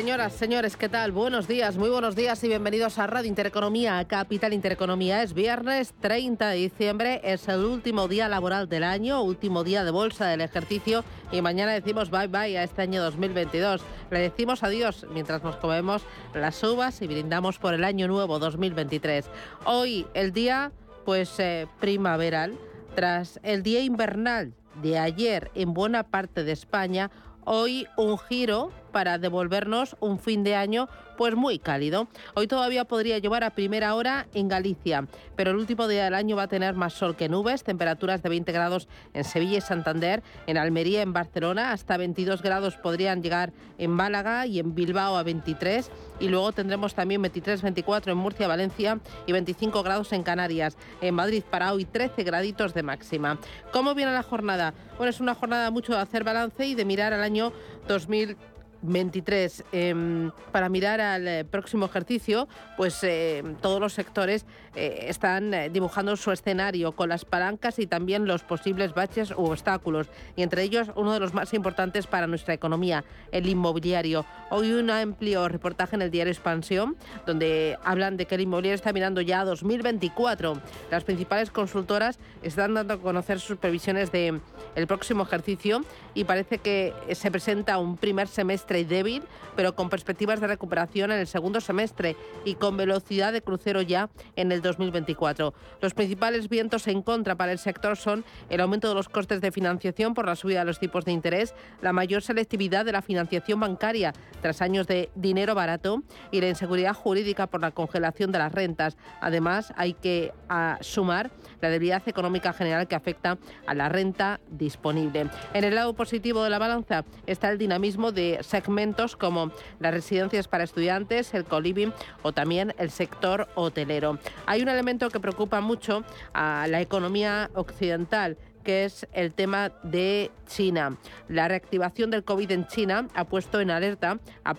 Señoras, señores, ¿qué tal? Buenos días, muy buenos días y bienvenidos a Radio Intereconomía, Capital Intereconomía. Es viernes 30 de diciembre, es el último día laboral del año, último día de bolsa del ejercicio y mañana decimos bye bye a este año 2022. Le decimos adiós mientras nos comemos las uvas y brindamos por el año nuevo 2023. Hoy el día, pues eh, primaveral, tras el día invernal de ayer en buena parte de España, hoy un giro para devolvernos un fin de año pues muy cálido. Hoy todavía podría llevar a primera hora en Galicia, pero el último día del año va a tener más sol que nubes, temperaturas de 20 grados en Sevilla y Santander, en Almería, en Barcelona, hasta 22 grados podrían llegar en Málaga y en Bilbao a 23 y luego tendremos también 23, 24 en Murcia, Valencia y 25 grados en Canarias. En Madrid para hoy 13 graditos de máxima. ¿Cómo viene la jornada? Bueno, es una jornada mucho de hacer balance y de mirar al año 2000 23. Em, para mirar al eh, próximo ejercicio, pues eh, todos los sectores eh, están dibujando su escenario con las palancas y también los posibles baches u obstáculos. Y entre ellos, uno de los más importantes para nuestra economía, el inmobiliario. Hoy un amplio reportaje en el diario Expansión, donde hablan de que el inmobiliario está mirando ya a 2024. Las principales consultoras están dando a conocer sus previsiones de el próximo ejercicio y parece que se presenta un primer semestre débil, pero con perspectivas de recuperación en el segundo semestre y con velocidad de crucero ya en el 2024. Los principales vientos en contra para el sector son el aumento de los costes de financiación por la subida de los tipos de interés, la mayor selectividad de la financiación bancaria tras años de dinero barato y la inseguridad jurídica por la congelación de las rentas. Además, hay que ah, sumar la debilidad económica general que afecta a la renta disponible. En el lado positivo de la balanza está el dinamismo de segmentos como las residencias para estudiantes, el coliving o también el sector hotelero. Hay un elemento que preocupa mucho a la economía occidental que es el tema de China. La reactivación del COVID en China ha puesto en alerta a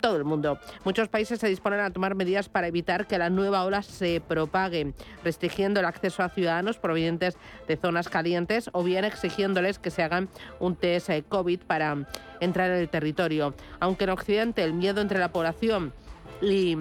todo el mundo. Muchos países se disponen a tomar medidas para evitar que la nueva ola se propague, restringiendo el acceso a ciudadanos provenientes de zonas calientes o bien exigiéndoles que se hagan un test eh, COVID para entrar en el territorio. Aunque en Occidente el miedo entre la población y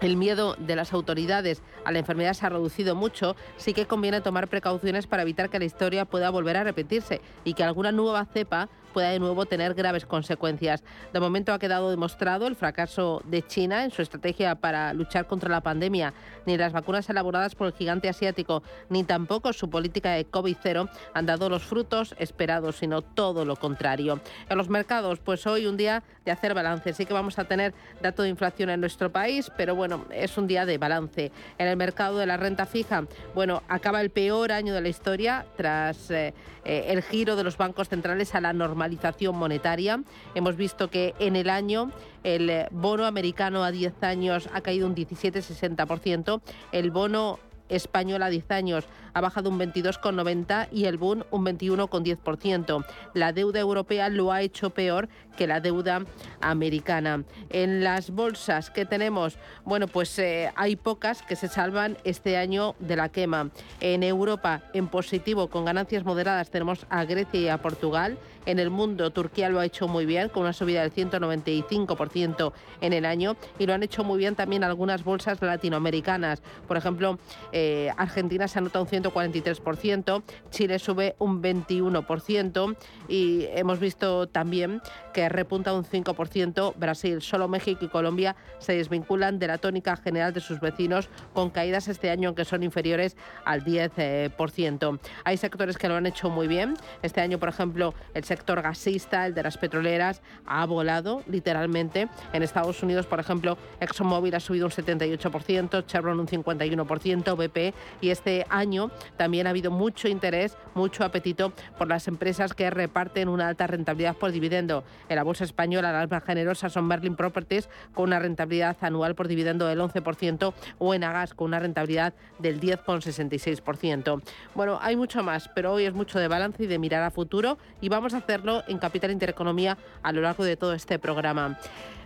el miedo de las autoridades a la enfermedad se ha reducido mucho, sí que conviene tomar precauciones para evitar que la historia pueda volver a repetirse y que alguna nueva cepa pueda de nuevo tener graves consecuencias. De momento ha quedado demostrado el fracaso de China en su estrategia para luchar contra la pandemia. Ni las vacunas elaboradas por el gigante asiático, ni tampoco su política de COVID-0 han dado los frutos esperados, sino todo lo contrario. En los mercados, pues hoy un día de hacer balance. Sí que vamos a tener dato de inflación en nuestro país, pero bueno, es un día de balance. En el mercado de la renta fija, bueno, acaba el peor año de la historia tras eh, eh, el giro de los bancos centrales a la normalización monetaria. Hemos visto que en el año el bono americano a 10 años ha caído un 17,60%, el bono español a 10 años ha bajado un 22,90 y el Bund un 21,10%. La deuda europea lo ha hecho peor que la deuda americana. En las bolsas que tenemos, bueno, pues eh, hay pocas que se salvan este año de la quema. En Europa, en positivo, con ganancias moderadas, tenemos a Grecia y a Portugal. En el mundo, Turquía lo ha hecho muy bien, con una subida del 195% en el año. Y lo han hecho muy bien también algunas bolsas latinoamericanas. Por ejemplo, eh, Argentina se anota un 143%, Chile sube un 21% y hemos visto también que repunta un 5% Brasil. Solo México y Colombia se desvinculan de la tónica general de sus vecinos con caídas este año que son inferiores al 10%. Hay sectores que lo han hecho muy bien. Este año, por ejemplo, el sector sector gasista, el de las petroleras, ha volado literalmente. En Estados Unidos, por ejemplo, ExxonMobil ha subido un 78%, Chevron un 51%, BP y este año también ha habido mucho interés, mucho apetito por las empresas que reparten una alta rentabilidad por dividendo. En la bolsa española, las más generosas son Merlin Properties con una rentabilidad anual por dividendo del 11% o en Agas con una rentabilidad del 10,66%. Bueno, hay mucho más, pero hoy es mucho de balance y de mirar a futuro y vamos a hacerlo en Capital Intereconomía a lo largo de todo este programa.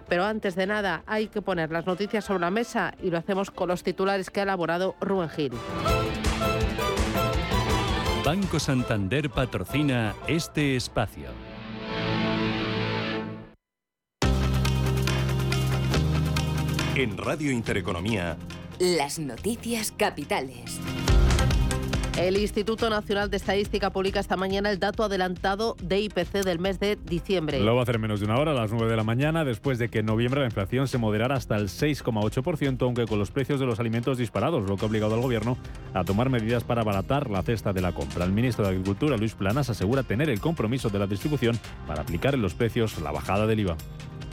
Pero antes de nada hay que poner las noticias sobre la mesa y lo hacemos con los titulares que ha elaborado Rubén Gil. Banco Santander patrocina este espacio. En Radio Intereconomía. Las noticias capitales. El Instituto Nacional de Estadística publica esta mañana el dato adelantado de IPC del mes de diciembre. Lo va a hacer menos de una hora, a las 9 de la mañana, después de que en noviembre la inflación se moderara hasta el 6,8%, aunque con los precios de los alimentos disparados, lo que ha obligado al gobierno a tomar medidas para abaratar la cesta de la compra. El ministro de Agricultura, Luis Planas, asegura tener el compromiso de la distribución para aplicar en los precios la bajada del IVA.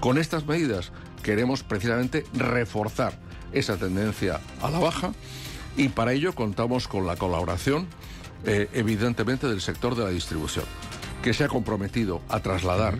Con estas medidas queremos precisamente reforzar esa tendencia a la baja y para ello contamos con la colaboración, eh, evidentemente, del sector de la distribución, que se ha comprometido a trasladar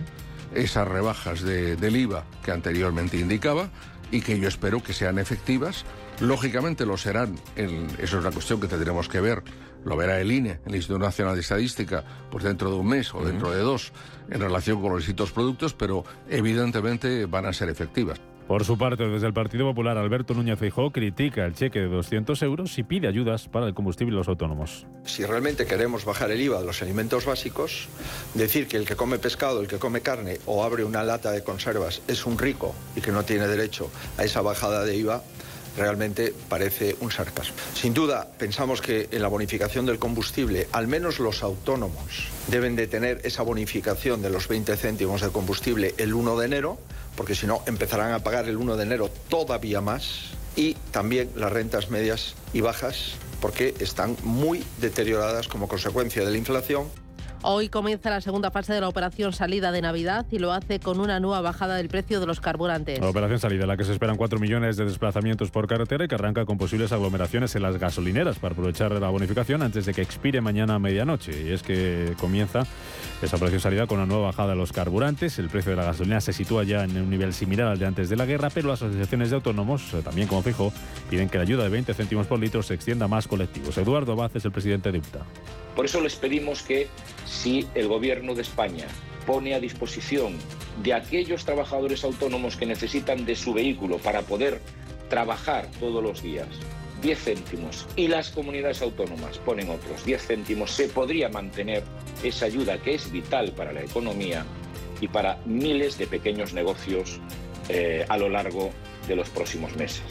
esas rebajas del IVA que anteriormente indicaba y que yo espero que sean efectivas. Lógicamente lo serán, eso es una cuestión que tendremos que ver, lo verá el INE, el Instituto Nacional de Estadística, pues dentro de un mes o dentro de dos, en relación con los distintos productos, pero evidentemente van a ser efectivas. Por su parte, desde el Partido Popular, Alberto Núñez Feijóo critica el cheque de 200 euros y pide ayudas para el combustible y los autónomos. Si realmente queremos bajar el IVA de los alimentos básicos, decir que el que come pescado, el que come carne o abre una lata de conservas es un rico y que no tiene derecho a esa bajada de IVA, realmente parece un sarcasmo. Sin duda, pensamos que en la bonificación del combustible, al menos los autónomos deben de tener esa bonificación de los 20 céntimos de combustible el 1 de enero, porque si no empezarán a pagar el 1 de enero todavía más, y también las rentas medias y bajas, porque están muy deterioradas como consecuencia de la inflación Hoy comienza la segunda fase de la operación salida de Navidad y lo hace con una nueva bajada del precio de los carburantes. La operación salida, en la que se esperan 4 millones de desplazamientos por carretera y que arranca con posibles aglomeraciones en las gasolineras para aprovechar la bonificación antes de que expire mañana a medianoche. Y es que comienza esa operación salida con una nueva bajada de los carburantes. El precio de la gasolina se sitúa ya en un nivel similar al de antes de la guerra, pero las asociaciones de autónomos, eh, también como fijo, piden que la ayuda de 20 céntimos por litro se extienda a más colectivos. Eduardo Vaz es el presidente de UPTA. Por eso les pedimos que si el Gobierno de España pone a disposición de aquellos trabajadores autónomos que necesitan de su vehículo para poder trabajar todos los días 10 céntimos y las comunidades autónomas ponen otros 10 céntimos, se podría mantener esa ayuda que es vital para la economía y para miles de pequeños negocios eh, a lo largo de los próximos meses.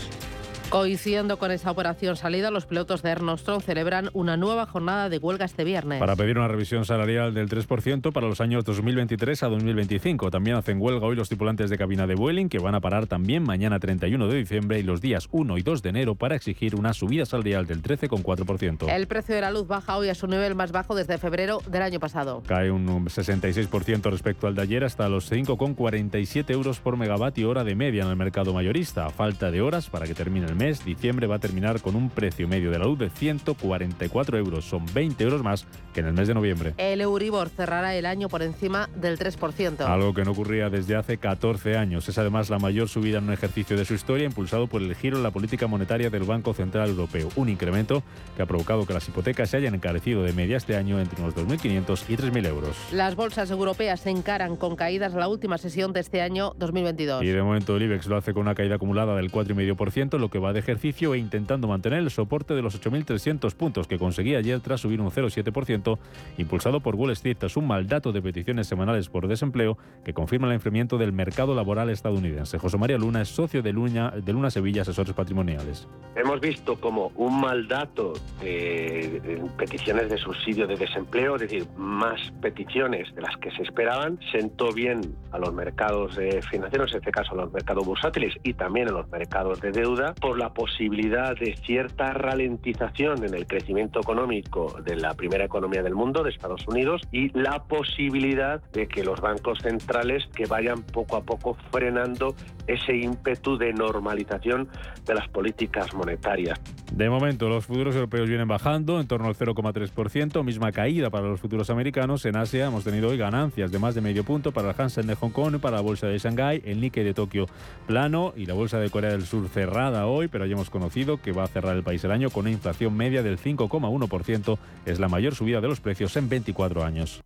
Coincidiendo con esa operación salida, los pilotos de Ernostron celebran una nueva jornada de huelga este viernes. Para pedir una revisión salarial del 3% para los años 2023 a 2025. También hacen huelga hoy los tripulantes de cabina de Vueling, que van a parar también mañana 31 de diciembre y los días 1 y 2 de enero para exigir una subida salarial del 13,4%. El precio de la luz baja hoy a su nivel más bajo desde febrero del año pasado. Cae un 66% respecto al de ayer hasta los 5,47 euros por megavatio hora de media en el mercado mayorista. Falta de horas para que termine el mes, diciembre va a terminar con un precio medio de la luz de 144 euros. Son 20 euros más que en el mes de noviembre. El Euribor cerrará el año por encima del 3%. Algo que no ocurría desde hace 14 años. Es además la mayor subida en un ejercicio de su historia impulsado por el giro en la política monetaria del Banco Central Europeo. Un incremento que ha provocado que las hipotecas se hayan encarecido de media este año entre unos 2.500 y 3.000 euros. Las bolsas europeas se encaran con caídas la última sesión de este año 2022. Y de momento el IBEX lo hace con una caída acumulada del 4,5%, lo que va de ejercicio e intentando mantener el soporte de los 8.300 puntos que conseguía ayer tras subir un 0,7%, impulsado por Wall Street tras un mal dato de peticiones semanales por desempleo que confirma el enfriamiento del mercado laboral estadounidense. José María Luna es socio de Luna, de Luna Sevilla Asesores Patrimoniales. Hemos visto como un mal dato de peticiones de subsidio de desempleo, es decir, más peticiones de las que se esperaban, sentó bien a los mercados financieros, en este caso a los mercados bursátiles y también a los mercados de deuda, por la posibilidad de cierta ralentización en el crecimiento económico de la primera economía del mundo, de Estados Unidos, y la posibilidad de que los bancos centrales que vayan poco a poco frenando ese ímpetu de normalización de las políticas monetarias. De momento, los futuros europeos vienen bajando en torno al 0,3%, misma caída para los futuros americanos. En Asia hemos tenido hoy ganancias de más de medio punto para el Hansen de Hong Kong para la bolsa de Shanghái, el Nikkei de Tokio plano y la bolsa de Corea del Sur cerrada hoy, pero ya hemos conocido que va a cerrar el país el año con una inflación media del 5,1%. Es la mayor subida de los precios en 24 años.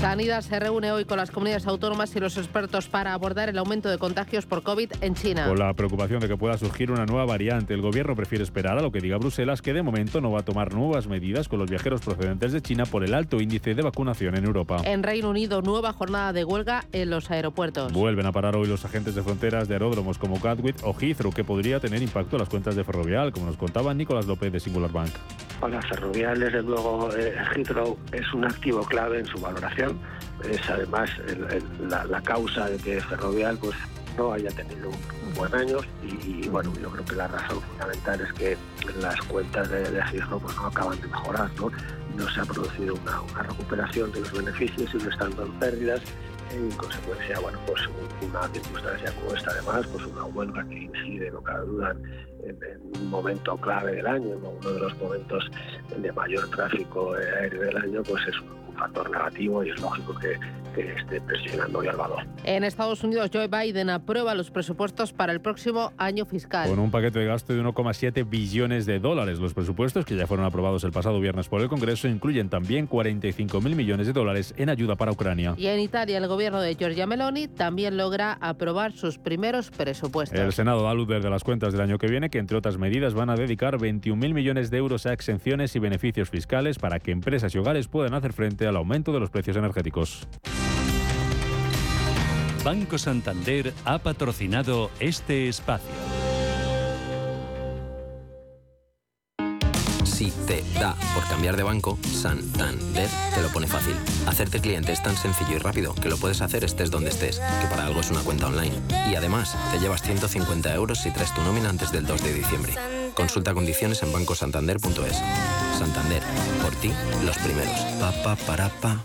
Sanidad se reúne hoy con las comunidades autónomas y los expertos para abordar el aumento de contagios por COVID en China. Con la preocupación de que pueda surgir una nueva variante, el gobierno prefiere esperar a lo que diga Bruselas, que de momento no va a tomar nuevas medidas con los viajeros procedentes de China por el alto índice de vacunación en Europa. En Reino Unido, nueva jornada de huelga en los aeropuertos. Vuelven a parar hoy los agentes de fronteras de aeródromos como Gatwick o Heathrow, que podría tener impacto en las cuentas de Ferrovial, como nos contaba Nicolás López de Singular Bank. Para Ferrovial, desde luego, eh, Heathrow es un activo clave en su valoración es además la, causa de que Ferrovial pues no haya tenido un, buen año. Y, bueno yo creo que la razón fundamental es que las cuentas de, de pues, no acaban de mejorar no no se ha producido una, recuperación de los beneficios y no estando en pérdidas. En consecuencia, bueno, pues una circunstancia como esta, además, pues una huelga que incide, no cabe duda, en, un momento clave del año, en uno de los momentos de mayor tráfico aéreo del año, pues es un factor negativo y es lógico que, que esté presionando hoy al valor. En Estados Unidos, Joe Biden aprueba los presupuestos para el próximo año fiscal. Con un paquete de gasto de 1,7 billones de dólares. Los presupuestos, que ya fueron aprobados el pasado viernes por el Congreso, incluyen también 45.000 millones de dólares en ayuda para Ucrania. Y en Italia, el gobierno de Giorgia Meloni también logra aprobar sus primeros presupuestos. El Senado da luz desde las cuentas del año que viene que, entre otras medidas, van a dedicar 21.000 millones de euros a exenciones y beneficios fiscales para que empresas y hogares puedan hacer frente al aumento de los precios energéticos. Banco Santander ha patrocinado este espacio. Si te da por cambiar de banco, Santander te lo pone fácil. Hacerte cliente es tan sencillo y rápido que lo puedes hacer estés donde estés, que para algo es una cuenta online. Y además, te llevas 150 euros si traes tu nómina antes del 2 de diciembre. Consulta condiciones en bancosantander.es. Santander, por ti, los primeros. Pa, pa, para, pa.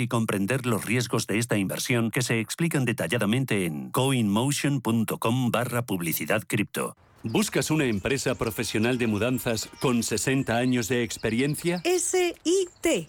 y comprender los riesgos de esta inversión que se explican detalladamente en coinmotion.com barra publicidad cripto. ¿Buscas una empresa profesional de mudanzas con 60 años de experiencia? SIT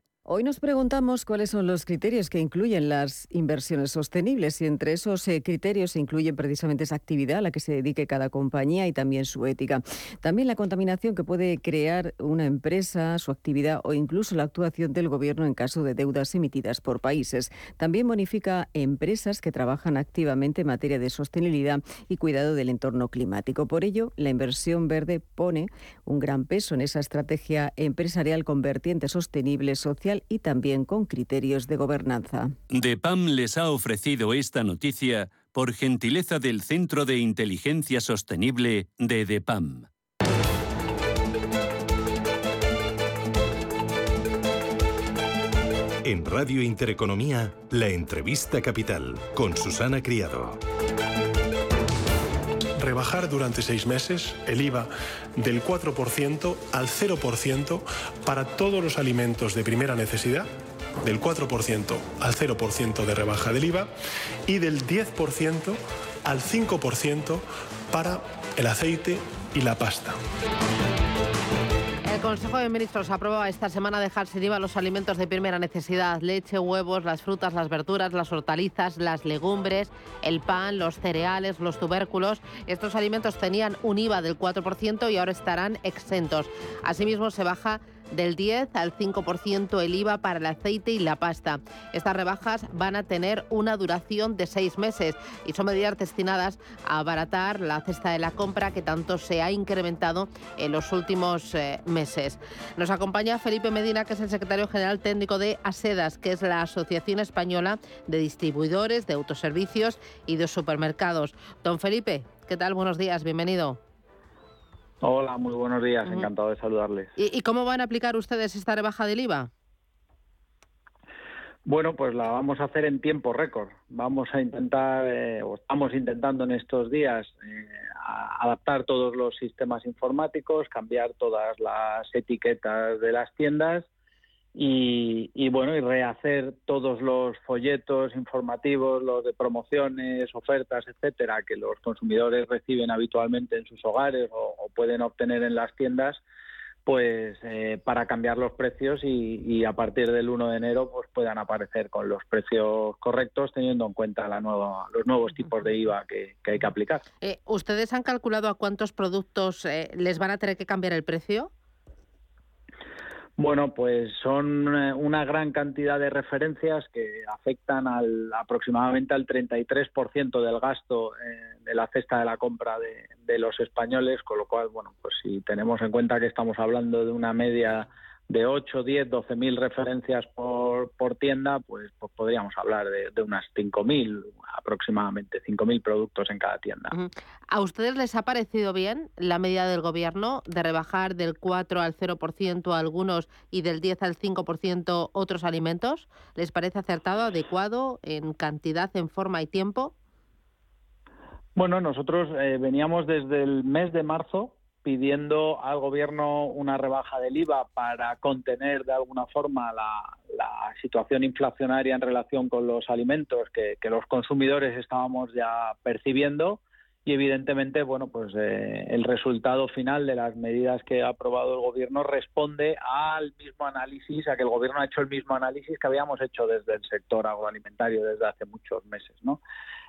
Hoy nos preguntamos cuáles son los criterios que incluyen las inversiones sostenibles y entre esos eh, criterios se incluyen precisamente esa actividad a la que se dedique cada compañía y también su ética. También la contaminación que puede crear una empresa, su actividad o incluso la actuación del gobierno en caso de deudas emitidas por países. También bonifica empresas que trabajan activamente en materia de sostenibilidad y cuidado del entorno climático. Por ello, la inversión verde pone un gran peso en esa estrategia empresarial con vertiente sostenible, social y también con criterios de gobernanza. DEPAM les ha ofrecido esta noticia por gentileza del Centro de Inteligencia Sostenible de DEPAM. En Radio Intereconomía, la entrevista capital con Susana Criado rebajar durante seis meses el IVA del 4% al 0% para todos los alimentos de primera necesidad, del 4% al 0% de rebaja del IVA y del 10% al 5% para el aceite y la pasta. El Consejo de Ministros aprueba esta semana dejar sin IVA los alimentos de primera necesidad, leche, huevos, las frutas, las verduras, las hortalizas, las legumbres, el pan, los cereales, los tubérculos. Estos alimentos tenían un IVA del 4% y ahora estarán exentos. Asimismo, se baja del 10 al 5% el IVA para el aceite y la pasta. Estas rebajas van a tener una duración de seis meses y son medidas destinadas a abaratar la cesta de la compra que tanto se ha incrementado en los últimos eh, meses. Nos acompaña Felipe Medina, que es el secretario general técnico de ASEDAS, que es la Asociación Española de Distribuidores de Autoservicios y de Supermercados. Don Felipe, ¿qué tal? Buenos días, bienvenido. Hola, muy buenos días, encantado de saludarles. ¿Y, cómo van a aplicar ustedes esta rebaja del IVA? Bueno, pues la vamos a hacer en tiempo récord. Vamos a intentar, eh, o estamos intentando en estos días, eh, adaptar todos los sistemas informáticos, cambiar todas las etiquetas de las tiendas y, bueno, y rehacer todos los folletos informativos, los de promociones, ofertas, etcétera, que los consumidores reciben habitualmente en sus hogares o, pueden obtener en las tiendas, pues eh, para cambiar los precios y, a partir del 1 de enero pues puedan aparecer con los precios correctos teniendo en cuenta la nueva, los nuevos tipos de IVA que, hay que aplicar. Eh, ¿Ustedes han calculado a cuántos productos eh, les van a tener que cambiar el precio? Bueno, pues son eh, una gran cantidad de referencias que afectan al, aproximadamente al 33% del gasto eh, de la cesta de la compra de, de, los españoles, con lo cual, bueno, pues si tenemos en cuenta que estamos hablando de una media de 8, 10, 12 mil referencias por, por tienda, pues, pues podríamos hablar de, de unas 5.000 aproximadamente, 5.000 productos en cada tienda. ¿A ustedes les ha parecido bien la medida del Gobierno de rebajar del 4 al 0% algunos y del 10 al 5% otros alimentos? ¿Les parece acertado, adecuado en cantidad, en forma y tiempo? Bueno, nosotros eh, veníamos desde el mes de marzo pidiendo al gobierno una rebaja del IVA para contener de alguna forma la, situación inflacionaria en relación con los alimentos que, los consumidores estábamos ya percibiendo. Y evidentemente bueno pues eh, el resultado final de las medidas que ha aprobado el gobierno responde al mismo análisis a que el gobierno ha hecho el mismo análisis que habíamos hecho desde el sector agroalimentario desde hace muchos meses no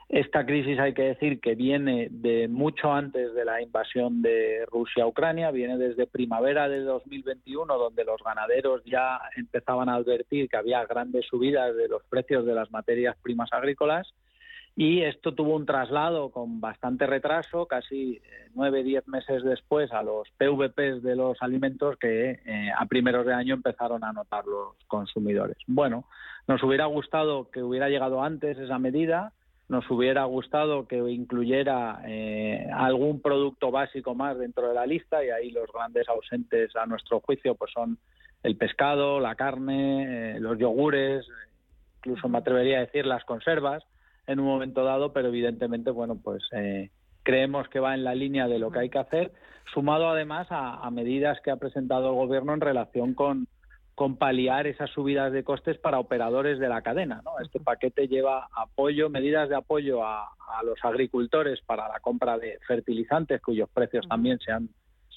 esta crisis hay que decir que viene de mucho antes de la invasión de Rusia a Ucrania, viene desde primavera de 2021, donde los ganaderos ya empezaban a advertir que había grandes subidas de los precios de las materias primas agrícolas. Y esto tuvo un traslado con bastante retraso, casi eh, nueve, diez meses después, a los PVPs de los alimentos que eh, a primeros de año empezaron a notar los consumidores. Bueno, nos hubiera gustado que hubiera llegado antes esa medida, nos hubiera gustado que incluyera eh, algún producto básico más dentro de la lista y ahí los grandes ausentes a nuestro juicio pues son el pescado, la carne, eh, los yogures, incluso me atrevería a decir las conservas en un momento dado, pero evidentemente bueno pues eh, creemos que va en la línea de lo que hay que hacer, sumado además a medidas que ha presentado el gobierno en relación con con paliar esas subidas de costes para operadores de la cadena. ¿no? Este paquete lleva apoyo, medidas de apoyo a, los agricultores para la compra de fertilizantes, cuyos precios también se han,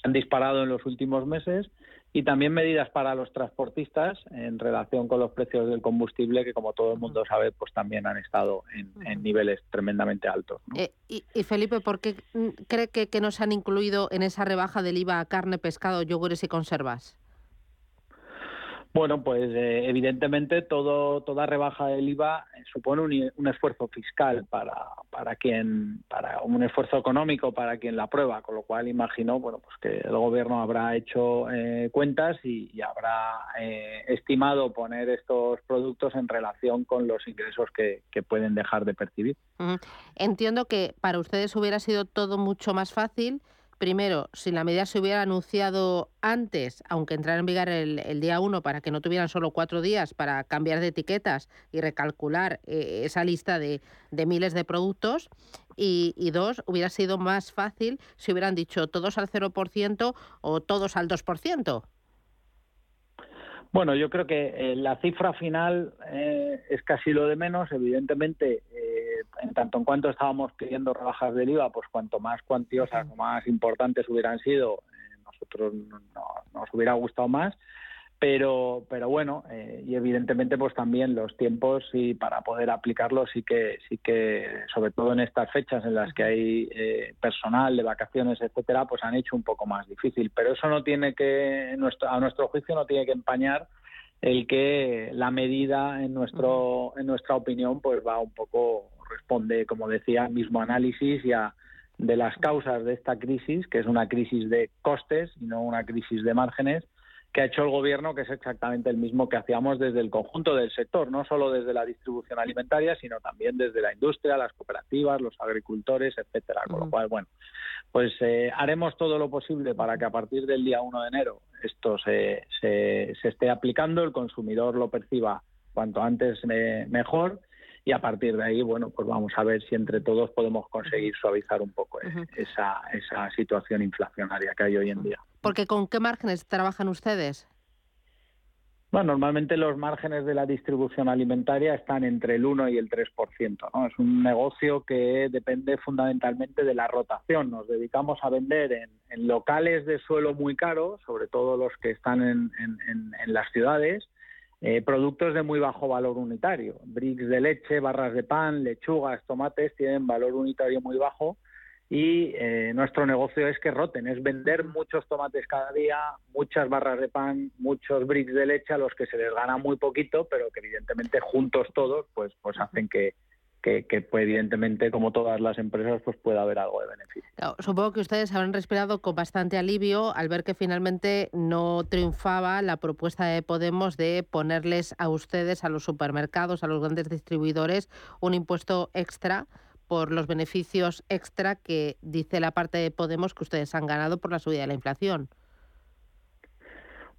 han disparado en los últimos meses y también medidas para los transportistas en relación con los precios del combustible que como todo el mundo sabe pues también han estado en, niveles tremendamente altos. Eh, y, Felipe, ¿por qué cree que, que no se han incluido en esa rebaja del IVA carne, pescado, yogures y conservas? Bueno, pues eh, evidentemente todo, toda rebaja del IVA eh, supone un, esfuerzo fiscal para, para quien, para un esfuerzo económico para quien la prueba, con lo cual imagino, bueno, pues que el gobierno habrá hecho eh, cuentas y, habrá estimado poner estos productos en relación con los ingresos que pueden dejar de percibir. Entiendo que para ustedes hubiera sido todo mucho más fácil primero, si la medida se hubiera anunciado antes, aunque entrara en vigor el, día 1 para que no tuvieran solo cuatro días para cambiar de etiquetas y recalcular eh, esa lista de, miles de productos, y, y, dos, hubiera sido más fácil si hubieran dicho todos al 0% o todos al 2%. Bueno, yo creo que eh, la cifra final eh, es casi lo de menos. Evidentemente, eh, en tanto en cuanto estábamos pidiendo rebajas del IVA, pues cuanto más cuantiosas o más importantes hubieran sido, nosotros nos hubiera gustado más pero pero bueno eh, y evidentemente pues también los tiempos y para poder aplicarlos sí que sí que sobre todo en estas fechas en las que hay eh, personal de vacaciones etcétera pues han hecho un poco más difícil. Pero eso no tiene que a nuestro juicio no tiene que empañar el que la medida en nuestro en nuestra opinión pues va un poco responde como decía al mismo análisis y a de las causas de esta crisis que es una crisis de costes y no una crisis de márgenes que ha hecho el gobierno, que es exactamente el mismo que hacíamos desde el conjunto del sector, no solo desde la distribución alimentaria, sino también desde la industria, las cooperativas, los agricultores, etcétera. Con lo cual, bueno, pues eh, haremos todo lo posible para que a partir del día 1 de enero esto se, se, esté aplicando, el consumidor lo perciba cuanto antes eh, mejor y a partir de ahí, bueno, pues vamos a ver si entre todos podemos conseguir suavizar un poco esa, esa situación inflacionaria que hay hoy en día. Porque ¿con qué márgenes trabajan ustedes? Bueno, normalmente los márgenes de la distribución alimentaria están entre el 1 y el 3%. ¿no? Es un negocio que depende fundamentalmente de la rotación. Nos dedicamos a vender en, locales de suelo muy caros, sobre todo los que están en, en, las ciudades, eh, productos de muy bajo valor unitario. Bricks de leche, barras de pan, lechugas, tomates tienen valor unitario muy bajo y eh, nuestro negocio es que roten, es vender muchos tomates cada día, muchas barras de pan, muchos bricks de leche a los que se les gana muy poquito, pero que evidentemente juntos todos pues pues hacen que, que, pues, evidentemente como todas las empresas pues pueda haber algo de beneficio. supongo que ustedes habrán respirado con bastante alivio al ver que finalmente no triunfaba la propuesta de Podemos de ponerles a ustedes, a los supermercados, a los grandes distribuidores, un impuesto extra por los beneficios extra que dice la parte de Podemos que ustedes han ganado por la subida de la inflación.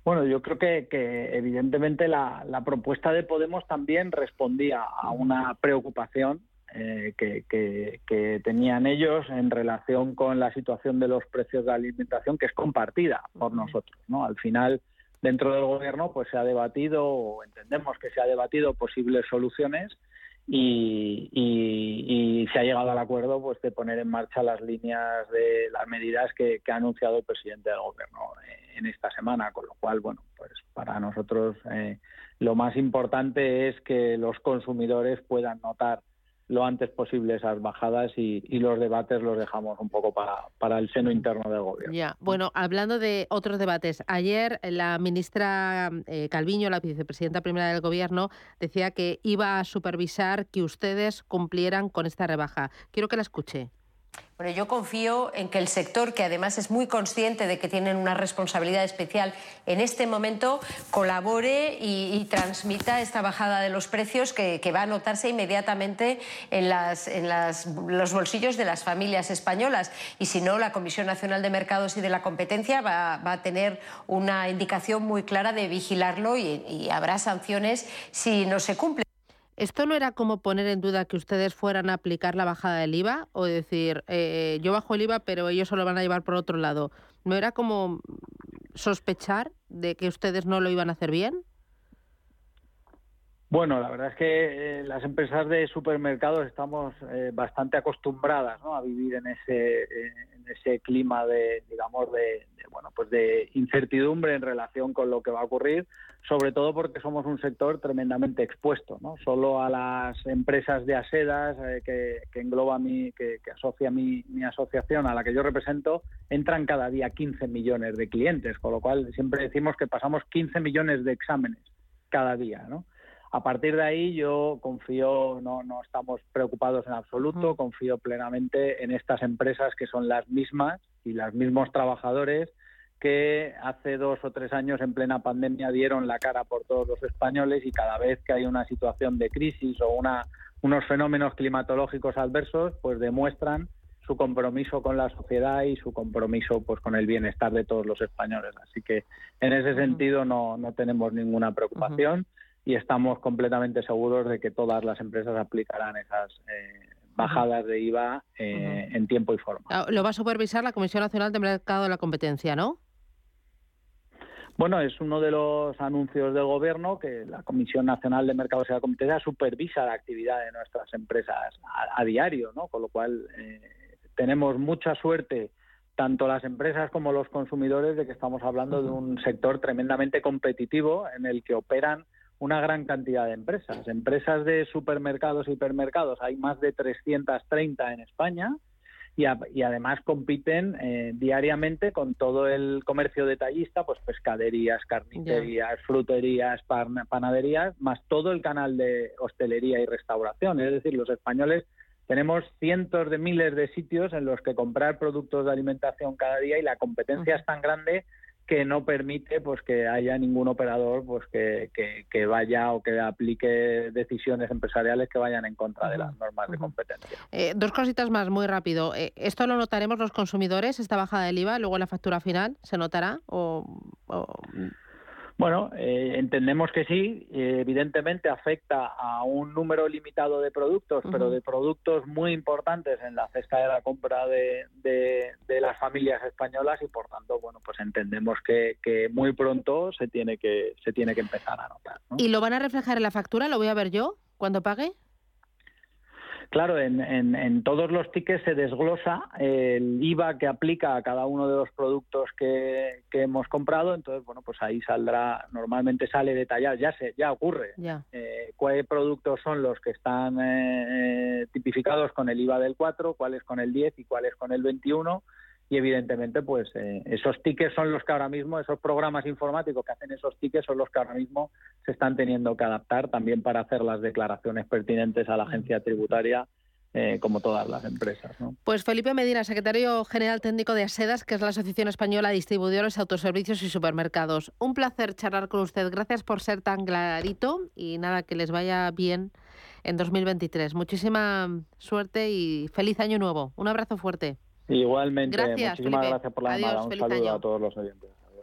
Bueno, yo creo que, evidentemente la, propuesta de Podemos también respondía a una preocupación eh, que, tenían ellos en relación con la situación de los precios de alimentación, que es compartida por nosotros. ¿no? Al final, dentro del Gobierno, pues se ha debatido, o entendemos que se ha debatido posibles soluciones y, se ha llegado al acuerdo pues de poner en marcha las líneas de las medidas que, ha anunciado el presidente del gobierno en esta semana con lo cual bueno pues para nosotros eh, lo más importante es que los consumidores puedan notar lo antes posible esas bajadas y, los debates los dejamos un poco para, para el seno interno del gobierno. Ya, bueno, hablando de otros debates, ayer la ministra eh, Calviño, la vicepresidenta primera del gobierno, decía que iba a supervisar que ustedes cumplieran con esta rebaja. Quiero que la escuche. Bueno, yo confío en que el sector, que además es muy consciente de que tienen una responsabilidad especial en este momento, colabore y, transmita esta bajada de los precios que, va a notarse inmediatamente en, los bolsillos de las familias españolas. Y si no, la Comisión Nacional de Mercados y de la Competencia va, a tener una indicación muy clara de vigilarlo y habrá sanciones si no se cumple. ¿Esto no era como poner en duda que ustedes fueran a aplicar la bajada del IVA? O decir, eh, yo bajo el IVA, pero ellos se lo van a llevar por otro lado. ¿No era como sospechar de que ustedes no lo iban a hacer bien? Bueno, la verdad es que eh, las empresas de supermercados estamos eh, bastante acostumbradas a vivir en ese, eh, en ese clima de, digamos, de, bueno, pues de incertidumbre en relación con lo que va a ocurrir, sobre todo porque somos un sector tremendamente expuesto, ¿no? Solo a las empresas de asedas que, que, engloba mi, que, que asocia mi, mi asociación a la que yo represento, entran cada día 15 millones de clientes, con lo cual siempre decimos que pasamos 15 millones de exámenes cada día, ¿no? A partir de ahí yo confío, no, no estamos preocupados en absoluto, confío plenamente en estas empresas que son las mismas y los mismos trabajadores que hace dos o tres años en plena pandemia dieron la cara por todos los españoles y cada vez que hay una situación de crisis o una, unos fenómenos climatológicos adversos, pues demuestran su compromiso con la sociedad y su compromiso pues con el bienestar de todos los españoles. Así que en ese sentido no, no tenemos ninguna preocupación y estamos completamente seguros de que todas las empresas aplicarán esas eh, bajadas de IVA eh, en tiempo y forma. Ah, lo va a supervisar la Comisión Nacional de Mercado de la Competencia, ¿no? Bueno, es uno de los anuncios del Gobierno que la Comisión Nacional de Mercados y la Competencia supervisa la actividad de nuestras empresas a, diario, ¿no? Con lo cual eh, tenemos mucha suerte tanto las empresas como los consumidores de que estamos hablando de un sector tremendamente competitivo en el que operan una gran cantidad de empresas. Empresas de supermercados y hipermercados, hay más de 330 en España y, además compiten eh, diariamente con todo el comercio detallista, pues pescaderías, carnicerías, fruterías, panaderías, más todo el canal de hostelería y restauración. Es decir, los españoles tenemos cientos de miles de sitios en los que comprar productos de alimentación cada día y la competencia es tan grande que no permite pues que haya ningún operador pues que, que, vaya o que aplique decisiones empresariales que vayan en contra de las normas de competencia. Eh, dos cositas más, muy rápido. Eh, ¿Esto lo notaremos los consumidores, esta bajada del IVA, luego la factura final se notará? o... Bueno, eh, entendemos que sí. evidentemente afecta a un número limitado de productos, pero de productos muy importantes en la cesta de la compra de, de, las familias españolas y, por tanto, bueno, pues entendemos que, que, muy pronto se tiene que se tiene que empezar a notar. ¿Y lo van a reflejar en la factura? ¿Lo voy a ver yo cuando pague? Claro, en, en, todos los tickets se desglosa el IVA que aplica a cada uno de los productos que, hemos comprado, entonces, bueno, pues ahí saldrá, normalmente sale detallado, ya se, ya ocurre, Eh, cuáles productos son los que están eh, tipificados con el IVA del 4, cuáles con el 10 y cuáles con el 21, y evidentemente pues eh, esos tickets son los que ahora mismo, esos programas informáticos que hacen esos tickets son los que ahora mismo se están teniendo que adaptar también para hacer las declaraciones pertinentes a la agencia tributaria. Eh, como todas las empresas. Pues Felipe Medina, secretario general técnico de ASEDAS, que es la Asociación Española de Distribuidores, Autoservicios y Supermercados. Un placer charlar con usted. Gracias por ser tan clarito y nada, que les vaya bien en 2023. Muchísima suerte y feliz año nuevo. Un abrazo fuerte. Igualmente, muchísimas gracias por la llamada. Un saludo a todos los oyentes.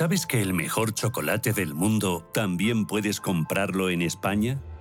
¿Sabes que el mejor chocolate del mundo también puedes comprarlo en España?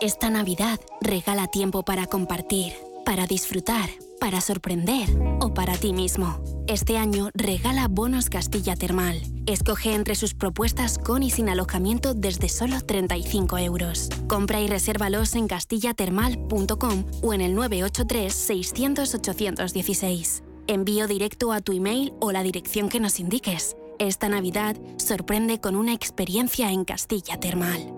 Esta Navidad regala tiempo para compartir, para disfrutar, para sorprender o para ti mismo. este año regala bonos Castilla Termal. Escoge entre sus propuestas con y sin alojamiento desde solo 35 euros. Compra y resérvalos en castillatermal.com o en el 983 600 816. Envío directo a tu email o la dirección que nos indiques. Esta Navidad sorprende con una experiencia en Castilla Termal.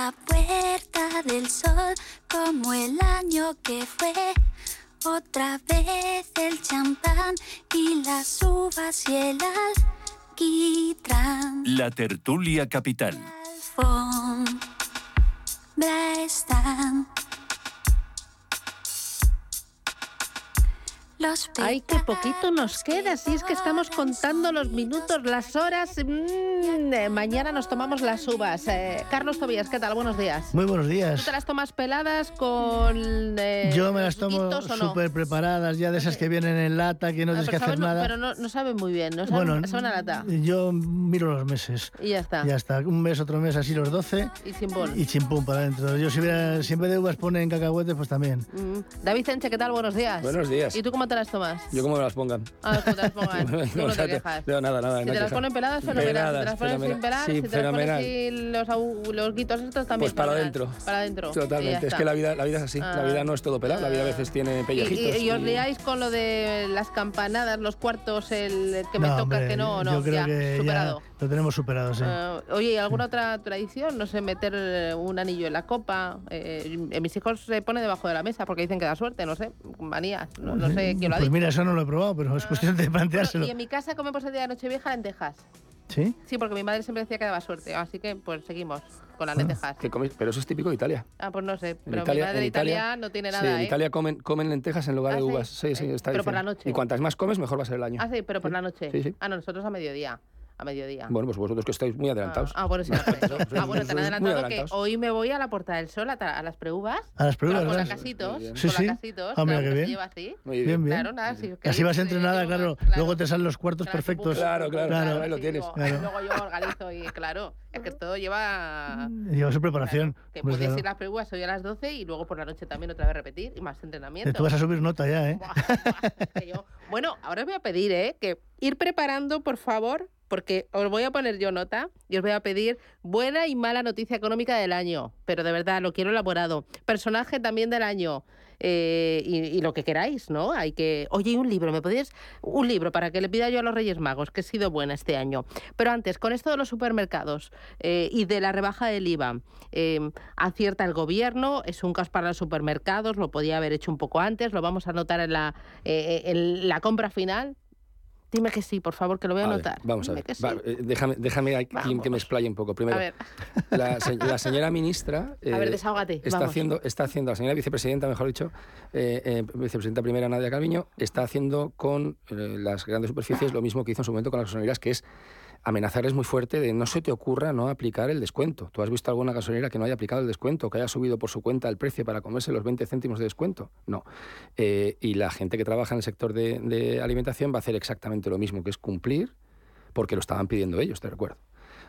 La puerta del sol, como el año que fue, otra vez el champán y las uvas y el alquitrán. La tertulia capital. Alfombra están. Ay, qué poquito nos queda. Si es que estamos contando los minutos, las horas. Mm, eh, mañana nos tomamos las uvas. Eh, Carlos Tobías, ¿qué tal? Buenos días. Muy buenos ¿Tú días. te las tomas peladas con. eh, Yo me las tomo no? súper preparadas, ya de esas que vienen en lata, que no Ah, tienes que pero hacer saben- nada. Pero no, no saben muy bien, no saben, Bueno, saben a lata. Yo miro los meses. Y ya está. Ya está, un mes, otro mes, así los 12 Y sin bol. y chimpum para adentro. Yo si hubiera, siempre de uvas ponen cacahuetes, pues también. Mm. David Enche, ¿qué tal? Buenos días. Buenos días. ¿Y tú cómo te las tomas? Yo como me las pongan. Ah, como te las pongan. Tú no O te sea, te- quejas. no, nada, nada. Si no te las ponen peladas, fenomenal. Si te las Peladas, pones sin pelar, Sí, si te las pones sin los, los guitos estos también. Pues para adentro. Para adentro. Totalmente. Es que la vida, la vida es así. Ah. La vida no es todo pelado. La vida a veces tiene Y, pellejitos. y- y os liáis con lo de las campanadas, los cuartos, el que me No, toca, hombre, que no, no, Yo creo ya, que superado. ya lo tenemos superado, sí. Ah, oye, ¿y alguna otra tradición? No sé, meter un anillo en la copa. Eh, eh, mis hijos se ponen debajo de la mesa porque dicen que da suerte, no sé, manías. No, no sé quién lo ha pues dicho. mira, eso no lo he probado, pero es cuestión de planteárselo. Y en mi casa comemos el día de Nochevieja lentejas. ¿Sí? Sí, porque mi madre siempre decía que daba suerte, así que pues seguimos con Ah. las lentejas. Que coméis- pero eso es típico de Italia. Ah, pues no sé, pero Italia, mi madre de Italia- Italia no tiene Sí, nada, en ¿eh? Italia comen, comen lentejas en lugar Ah, de sí. uvas. Sí, sí, está Pero por diciendo. la noche. Y cuantas más comes, mejor va a ser el año. Ah, sí, pero por la noche. Sí, sí. Ah, no, nosotros a mediodía. A mediodía. Bueno, pues vosotros que estáis muy adelantados. Ah, bueno, sí. Ah, bueno, te han Sois muy adelantado que hoy me voy a la Puerta del Sol, a, las preuvas. A las preuvas, Con la ¿verdad? casitos. Sí, con sí. la casitos. Ah, mira, claro, qué bien. lleva así. Bien, bien. Claro, nada, sí, que Así vas entrenada, claro. Luego te salen los cuartos perfectos. Claro, claro, claro, ahí lo tienes. digo. Luego yo organizo y claro, es que todo lleva... Lleva su preparación. Que puedes ir a las preuvas hoy a las 12 y luego por la noche también otra vez repetir y más entrenamiento. Tú vas a subir nota ya, ¿eh? Bueno, ahora os voy a pedir, ¿eh? Que ir preparando, por favor, porque os voy a poner yo nota y os voy a pedir buena y mala noticia económica del año. Pero de verdad, lo quiero elaborado. Personaje también del año. eh, y, lo que queráis, ¿no? Hay que. Oye, un libro, ¿me podéis? Un libro para que le pida yo a los Reyes Magos, que he sido buena este año. Pero antes, con esto de los supermercados eh, y de la rebaja del IVA, eh, acierta el gobierno, es un caos para los supermercados, lo podía haber hecho un poco antes, lo vamos a anotar en la, eh, en la compra final. Dime que sí, por favor, que lo voy a anotar. Vamos a ver. sí. Va, eh, déjame déjame aquí que me explaye un poco. Primero, A ver. La, se- la señora ministra. A ver, eh, desahógate, Está vamos. haciendo, está haciendo, la señora vicepresidenta, mejor dicho, eh, eh, vicepresidenta primera Nadia Calviño, está haciendo con las grandes superficies lo mismo que hizo en su momento con las gasolineras, que es amenazarles muy fuerte de no se te ocurra no aplicar el descuento. ¿Tú has visto alguna gasolinera que no haya aplicado el descuento, que haya subido por su cuenta el precio para comerse los 20 céntimos de descuento? No. Eh, y la gente que trabaja en el sector de, de alimentación va a hacer exactamente lo mismo, que es cumplir, porque lo estaban pidiendo ellos, te recuerdo.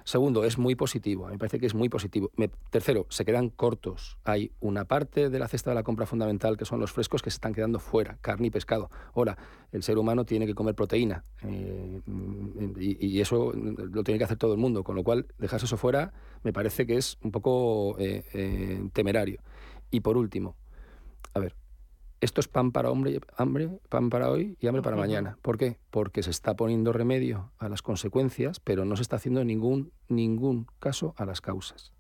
Segundo, es muy positivo, me parece que es muy positivo. Tercero, se quedan cortos. Hay una parte de la cesta de la compra fundamental que son los frescos que se están quedando fuera, carne y pescado. Ahora, el ser humano tiene que comer proteína eh, y, y eso lo tiene que hacer todo el mundo, con lo cual dejarse eso fuera me parece que es un poco eh, eh, temerario. Y por último, a ver, esto es pan para hombre, hambre, pan para hoy y hambre para mañana. ¿Por qué? Porque se está poniendo remedio a las consecuencias, pero no se está haciendo ningún, ningún caso a las causas.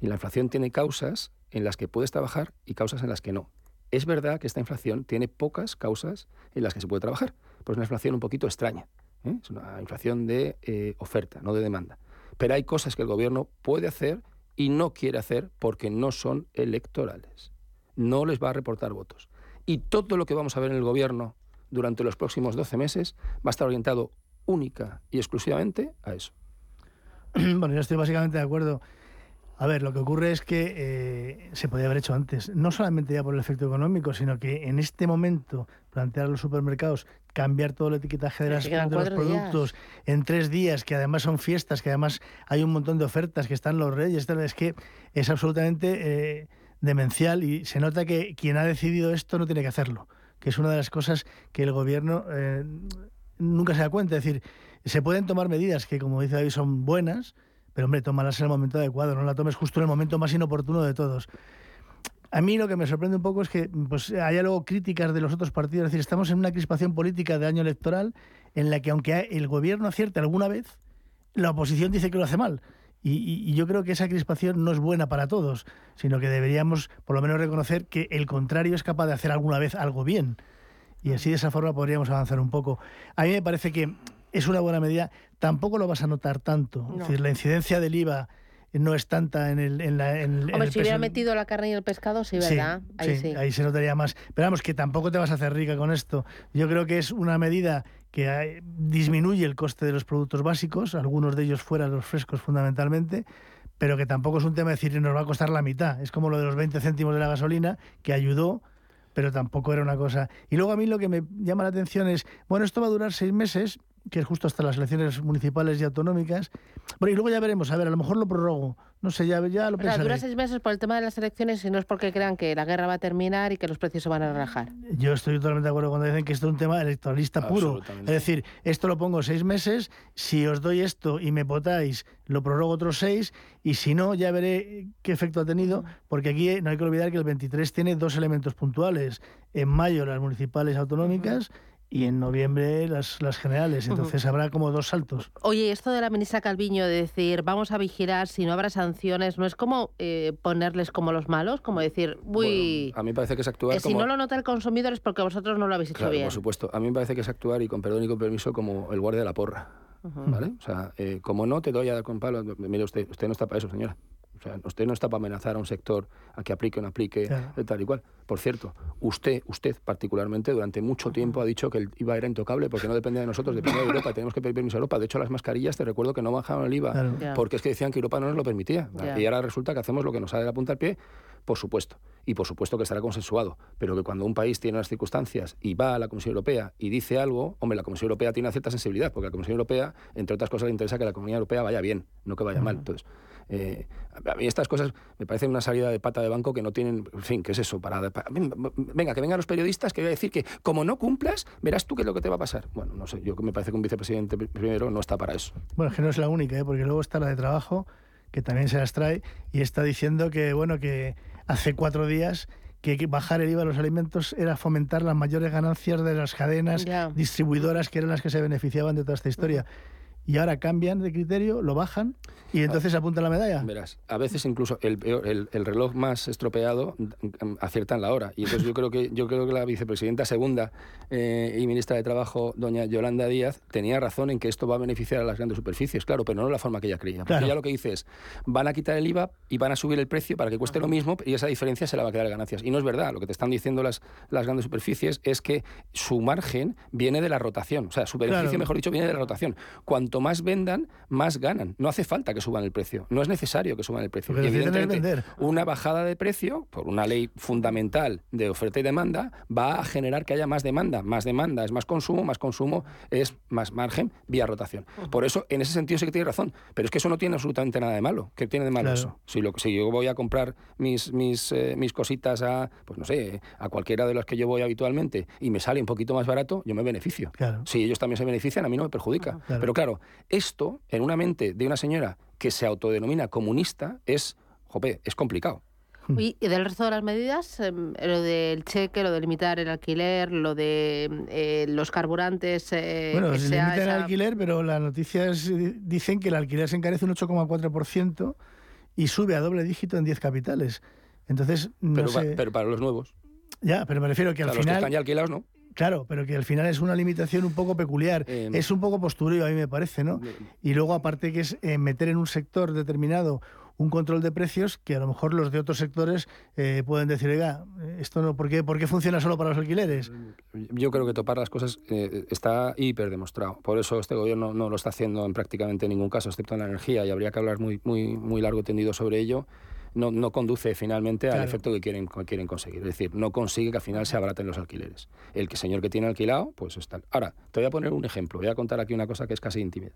Y la inflación tiene causas en las que puedes trabajar y causas en las que no. Es verdad que esta inflación tiene pocas causas en las que se puede trabajar, pues es una inflación un poquito extraña. ¿eh? Es una inflación de eh, oferta, no de demanda. Pero hay cosas que el gobierno puede hacer y no quiere hacer porque no son electorales. No les va a reportar votos. Y todo lo que vamos a ver en el gobierno durante los próximos 12 meses va a estar orientado única y exclusivamente a eso. Bueno, yo estoy básicamente de acuerdo. A ver, lo que ocurre es que eh, se podía haber hecho antes, no solamente ya por el efecto económico, sino que en este momento plantear a los supermercados cambiar todo el etiquetaje de, las- de los productos en tres días, que además son fiestas, que además hay un montón de ofertas, que están los reyes, tal, es que es absolutamente eh, demencial y se nota que quien ha decidido esto no tiene que hacerlo, que es una de las cosas que el gobierno eh, nunca se da cuenta. Es decir, se pueden tomar medidas que, como dice David, son buenas, pero hombre, tómalas en el momento adecuado, no la tomes justo en el momento más inoportuno de todos. A mí lo que me sorprende un poco es que pues, haya luego críticas de los otros partidos. Es decir, estamos en una crispación política de año electoral en la que aunque el gobierno acierte alguna vez, la oposición dice que lo hace mal. Y, y- yo creo que esa crispación no es buena para todos, sino que deberíamos por lo menos reconocer que el contrario es capaz de hacer alguna vez algo bien. Y así de esa forma podríamos avanzar un poco. A mí me parece que es una buena medida. Tampoco lo vas a notar tanto. No. Es decir, la incidencia del IVA no es tanta en el, en la, en- en Hombre, el si hubiera metido la carne y el pescado, sí, ¿verdad? Ahí sí. ahí se notaría más. Pero vamos, que tampoco te vas a hacer rica con esto. Yo creo que es una medida que disminuye el coste de los productos básicos, algunos de ellos fuera los frescos fundamentalmente, pero que tampoco es un tema de decir nos va a costar la mitad. Es como lo de los 20 céntimos de la gasolina, que ayudó, pero tampoco era una cosa. Y luego a mí lo que me llama la atención es, bueno, esto va a durar seis meses, que es justo hasta las elecciones municipales y autonómicas. Bueno, y luego ya veremos, a ver, a lo mejor lo prorrogo. No sé, ya, ya lo O sea, dura seis meses por el tema de las elecciones y no es porque crean que la guerra va a terminar y que los precios se van a relajar. Yo estoy totalmente de acuerdo cuando dicen que esto es un tema electoralista puro. Es decir, esto lo pongo seis meses, si os doy esto y me votáis, lo prorrogo otros seis, y si no, ya veré qué efecto ha tenido, porque aquí no hay que olvidar que el 23 tiene dos elementos puntuales. En mayo las municipales autonómicas y en noviembre las, las generales. Entonces habrá como dos saltos. Oye, esto de la ministra Calviño de decir vamos a vigilar si no habrá sanciones, ¿no es como eh, ponerles como los malos? Como decir, uy, A mí me parece que es actuar eh, si como... no lo nota el consumidor es porque vosotros no lo habéis hecho Claro, bien. por supuesto. A mí me parece que es actuar, y con perdón y con permiso, como el guardia de la porra. ¿Vale? O sea, eh, como no te doy a dar con palo, mire usted, usted no está para eso, señora. Sea, usted no está para amenazar a un sector a que aplique o no aplique, Claro. eh, tal y cual. Por cierto, usted, usted particularmente, durante mucho tiempo ha dicho que el IVA era intocable porque no dependía de nosotros, dependía de Europa, y tenemos que pedir permiso a Europa. De hecho, las mascarillas, te recuerdo que no bajaron el IVA Claro. Porque es que decían que Europa no nos lo permitía. Y ahora resulta que hacemos lo que nos sale de la punta al pie, por supuesto. Y por supuesto que estará consensuado. Pero que cuando un país tiene unas circunstancias y va a la Comisión Europea y dice algo, hombre, la Comisión Europea tiene una cierta sensibilidad, porque a la Comisión Europea, entre otras cosas, le interesa que la Comunidad Europea vaya bien, no que vaya mal. Entonces, eh, a mí estas cosas me parecen una salida de pata de banco que no tienen, en fin, ¿qué es eso? Para, para- venga, que vengan los periodistas que voy a decir que como no cumplas, verás tú qué es lo que te va a pasar. Bueno, no sé, yo que me parece que un vicepresidente pri- primero no está para eso. Bueno, es que no es la única, ¿eh? porque luego está la de trabajo, que también se las trae, y está diciendo que, bueno, que hace cuatro días que bajar el IVA a los alimentos era fomentar las mayores ganancias de las cadenas distribuidoras que eran las que se beneficiaban de toda esta historia. Y ahora cambian de criterio, lo bajan y entonces apuntan la medalla. Verás, a veces incluso el, peor- el, el reloj más estropeado mm, acierta en la hora. Y entonces yo creo que, yo creo que la vicepresidenta segunda eh, y ministra de Trabajo, doña Yolanda Díaz, tenía razón en que esto va a beneficiar a las grandes superficies, claro, pero no de la forma que ella creía. Porque Claro. ella lo que dice es, van a quitar el IVA y van a subir el precio para que cueste lo mismo y esa diferencia se la va a quedar de ganancias. Y no es verdad, lo que te están diciendo las, las grandes superficies es que su margen viene de la rotación, o sea, su beneficio, Claro. mejor dicho, viene de la rotación. Cuanto más vendan, más ganan. No hace falta que suban el precio, no es necesario que suban el precio. Y evidentemente, una bajada de precio, por una ley fundamental de oferta y demanda, va a generar que haya más demanda. Más demanda es más consumo, más consumo es más margen vía rotación. Por eso, en ese sentido sí que tiene razón. Pero es que eso no tiene absolutamente nada de malo. ¿Qué tiene de malo Claro. eso? Si, lo, si yo voy a comprar mis, mis, eh, mis cositas a, pues no sé, a cualquiera de las que yo voy habitualmente y me sale un poquito más barato, yo me beneficio. Claro. Si ellos también se benefician, a mí no me perjudica. Claro. Pero claro, esto en una mente de una señora que se autodenomina comunista es, jope, es complicado. Y del resto de las medidas, em, lo del cheque, lo de limitar el alquiler, lo de eh, los carburantes, eh, Bueno, que se sea limita el alquiler, pero las noticias dicen que el alquiler se encarece un 8,4% y sube a doble dígito en 10 capitales. Entonces, no Pero, pa- sé... pero para los nuevos. Ya, pero me refiero que O sea, al los que están ya alquilados, ¿no? Claro, pero que al final es una limitación un poco peculiar. Eh, es un poco postureo, a mí me parece, ¿no? Y luego, aparte que es eh, meter en un sector determinado un control de precios que a lo mejor los de otros sectores eh, pueden decir, oiga, esto no, ¿por qué, ¿por qué funciona solo para los alquileres? Yo creo que topar las cosas eh, está hiper demostrado. Por eso este gobierno no lo está haciendo en prácticamente ningún caso, excepto en la energía, y habría que hablar muy, muy, muy largo tendido sobre ello no, no conduce finalmente al efecto que quieren, quieren conseguir. Es decir, no consigue que al final se abraten los alquileres. El que señor que tiene alquilado, pues está. Ahora, te voy a poner un ejemplo. Voy a contar aquí una cosa que es casi íntima.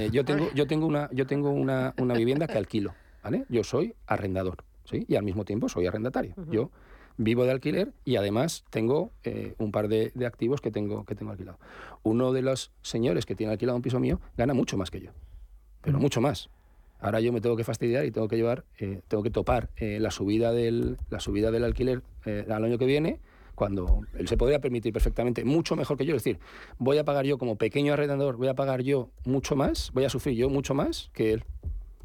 Eh, yo tengo, yo tengo, una, yo tengo una, una vivienda que alquilo. ¿vale? Yo soy arrendador ¿sí? y al mismo tiempo soy arrendatario. Yo vivo de alquiler y además tengo eh, un par de, de, activos que tengo, que tengo alquilado. Uno de los señores que tiene alquilado un piso mío gana mucho más que yo, pero mucho más. Ahora yo me tengo que fastidiar y tengo que llevar, eh, tengo que topar eh, la, subida del, la subida del alquiler eh, al año que viene, cuando él se podría permitir perfectamente, mucho mejor que yo. Es decir, voy a pagar yo como pequeño arrendador, voy a pagar yo mucho más, voy a sufrir yo mucho más que él.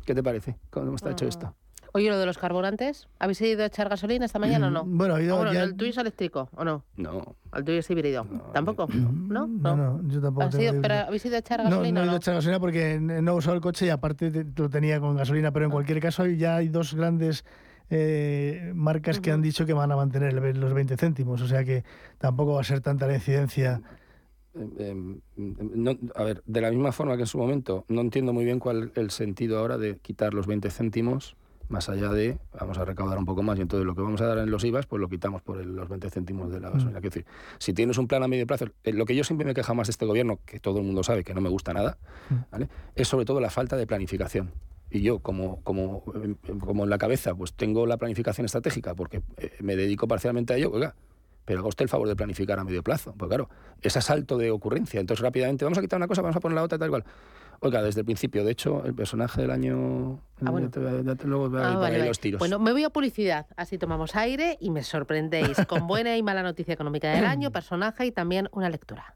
¿Qué te parece? ¿Cómo está hecho esto? Oye, lo de los carburantes, ¿habéis ido a echar gasolina esta mañana o no? Mm, bueno, ha ido ah, ¿El tuyo es eléctrico o no? No. ¿El tuyo es híbrido? ¿Tampoco? ¿No? No, no, yo tampoco. ¿Pero habéis ido a echar gasolina? No, no he ido a echar gasolina porque no he usado el coche y aparte lo tenía con gasolina, pero en ah. cualquier caso ya hay dos grandes eh, marcas que han dicho que van a mantener los 20 céntimos, o sea que tampoco va a ser tanta la incidencia. Eh, eh, a ver, de la misma forma que en su momento, no entiendo muy bien cuál es el sentido ahora de quitar los 20 céntimos más allá de vamos a recaudar un poco más y entonces lo que vamos a dar en los IVAs pues lo quitamos por los 20 céntimos de la gasolina. Mm. decir, si tienes un plan a medio plazo, eh, lo que yo siempre me queja más de este gobierno, que todo el mundo sabe que no me gusta nada, mm. ¿vale? es sobre todo la falta de planificación. Y yo, como, como, como en la cabeza, pues tengo la planificación estratégica porque eh, me dedico parcialmente a ello, oiga, pero haga usted el favor de planificar a medio plazo. Pues claro, es asalto de ocurrencia. Entonces rápidamente vamos a quitar una cosa, vamos a poner la otra, tal cual. Oiga, desde el principio, de hecho, el personaje del año. Ah, bueno. luego ah, vale, los tiros. Bueno, me voy a publicidad, así tomamos aire y me sorprendéis con buena y mala noticia económica del año, personaje y también una lectura.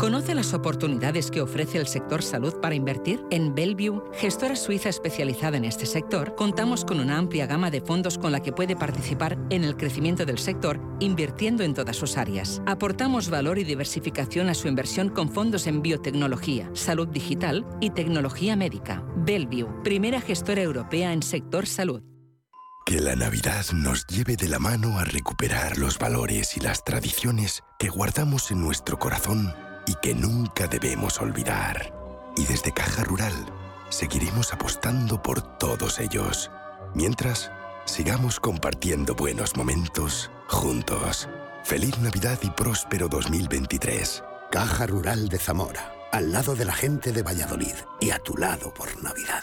¿Conoce las oportunidades que ofrece el sector salud para invertir? En Bellevue, gestora suiza especializada en este sector, contamos con una amplia gama de fondos con la que puede participar en el crecimiento del sector, invirtiendo en todas sus áreas. Aportamos valor y diversificación a su inversión con fondos en biotecnología, salud digital y tecnología médica. Bellevue, primera gestora europea en sector salud. Que la Navidad nos lleve de la mano a recuperar los valores y las tradiciones que guardamos en nuestro corazón y que nunca debemos olvidar. Y desde Caja Rural seguiremos apostando por todos ellos. Mientras, sigamos compartiendo buenos momentos juntos. Feliz Navidad y próspero 2023. Caja Rural de Zamora, al lado de la gente de Valladolid y a tu lado por Navidad.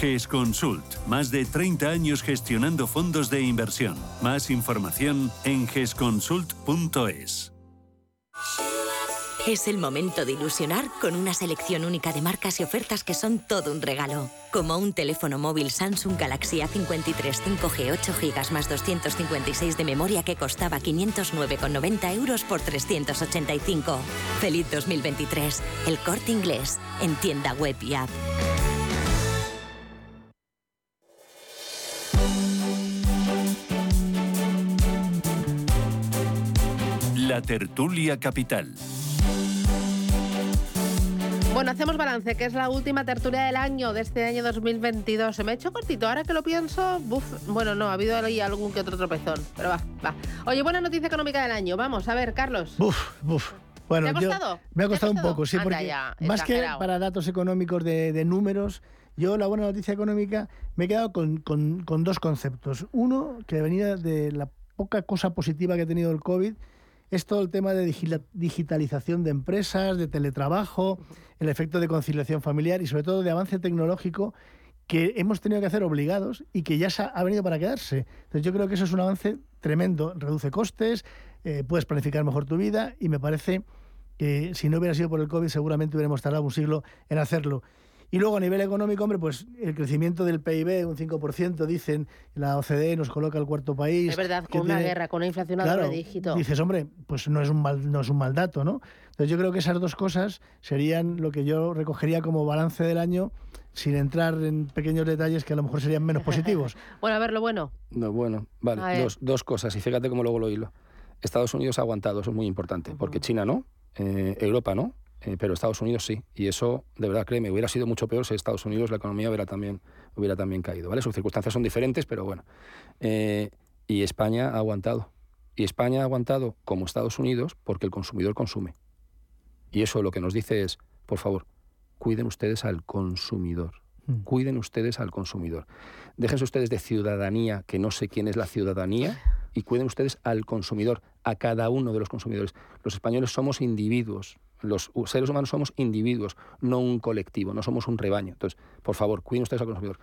GESConsult. Más de 30 años gestionando fondos de inversión. Más información en gesconsult.es. Es el momento de ilusionar con una selección única de marcas y ofertas que son todo un regalo. Como un teléfono móvil Samsung Galaxy A53 5G 8 GB más 256 de memoria que costaba 509,90 euros por 385. Feliz 2023. El corte inglés. En tienda web y app. Tertulia capital. Bueno, hacemos balance, que es la última tertulia del año, de este año 2022. Se me ha hecho cortito, ahora que lo pienso, buf, bueno, no, ha habido ahí algún que otro tropezón, pero va, va. Oye, buena noticia económica del año, vamos, a ver, Carlos. Buf, buf. Bueno, ¿Te ha costado? me ha costado un poco, sí, porque más que para datos económicos de, de, números, yo la buena noticia económica me he quedado con, con, con dos conceptos. Uno, que venía de la poca cosa positiva que ha tenido el COVID es todo el tema de digitalización de empresas, de teletrabajo, el efecto de conciliación familiar y sobre todo de avance tecnológico que hemos tenido que hacer obligados y que ya ha venido para quedarse. Entonces yo creo que eso es un avance tremendo, reduce costes, eh, puedes planificar mejor tu vida y me parece que si no hubiera sido por el COVID seguramente hubiéramos tardado un siglo en hacerlo. Y luego a nivel económico, hombre, pues el crecimiento del PIB, un 5%, dicen, la OCDE nos coloca el cuarto país. Es verdad, con una guerra, con una inflación a claro, dígito. Dices, hombre, pues no es, un mal, no es un mal dato, ¿no? Entonces yo creo que esas dos cosas serían lo que yo recogería como balance del año sin entrar en pequeños detalles que a lo mejor serían menos positivos. bueno, a ver, lo bueno. No, bueno, vale, dos, dos, cosas, y fíjate cómo luego lo hilo. Estados Unidos ha aguantado, eso es muy importante, porque China no, eh, Europa no, eh, pero Estados Unidos sí. Y eso, de verdad, créeme, hubiera sido mucho peor si Estados Unidos la economía hubiera también, hubiera también caído. ¿vale? Sus circunstancias son diferentes, pero bueno. Eh, y España ha aguantado. Y España ha aguantado como Estados Unidos porque el consumidor consume. Y eso lo que nos dice es, por favor, cuiden ustedes al consumidor. Hmm. Cuiden ustedes al consumidor. Déjense ustedes de ciudadanía, que no sé quién es la ciudadanía, y cuiden ustedes al consumidor, a cada uno de los consumidores. Los españoles somos individuos, los seres humanos somos individuos, no un colectivo, no somos un rebaño. Entonces, por favor, cuiden ustedes al consumidor.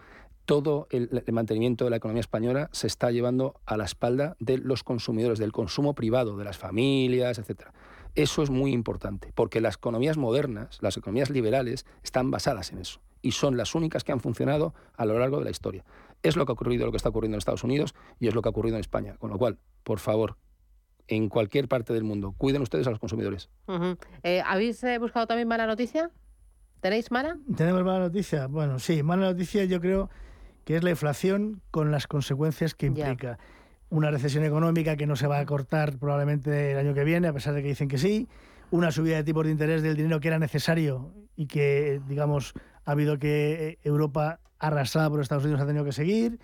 Todo el, mantenimiento de la economía española se está llevando a la espalda de los consumidores, del consumo privado, de las familias, etcétera. Eso es muy importante, porque las economías modernas, las economías liberales, están basadas en eso y son las únicas que han funcionado a lo largo de la historia. Es lo que ha ocurrido, lo que está ocurriendo en Estados Unidos y es lo que ha ocurrido en España. Con lo cual, por favor, en cualquier parte del mundo. Cuiden ustedes a los consumidores. Eh, ¿Habéis eh, buscado también mala noticia? ¿Tenéis mala? Tenemos mala noticia. Bueno, sí, mala noticia yo creo que es la inflación con las consecuencias que implica. Una recesión económica que no se va a cortar probablemente el año que viene, a pesar de que dicen que sí. Una subida de tipos de interés del dinero que era necesario y que, digamos, ha habido que eh, Europa arrasada por Estados Unidos ha tenido que seguir.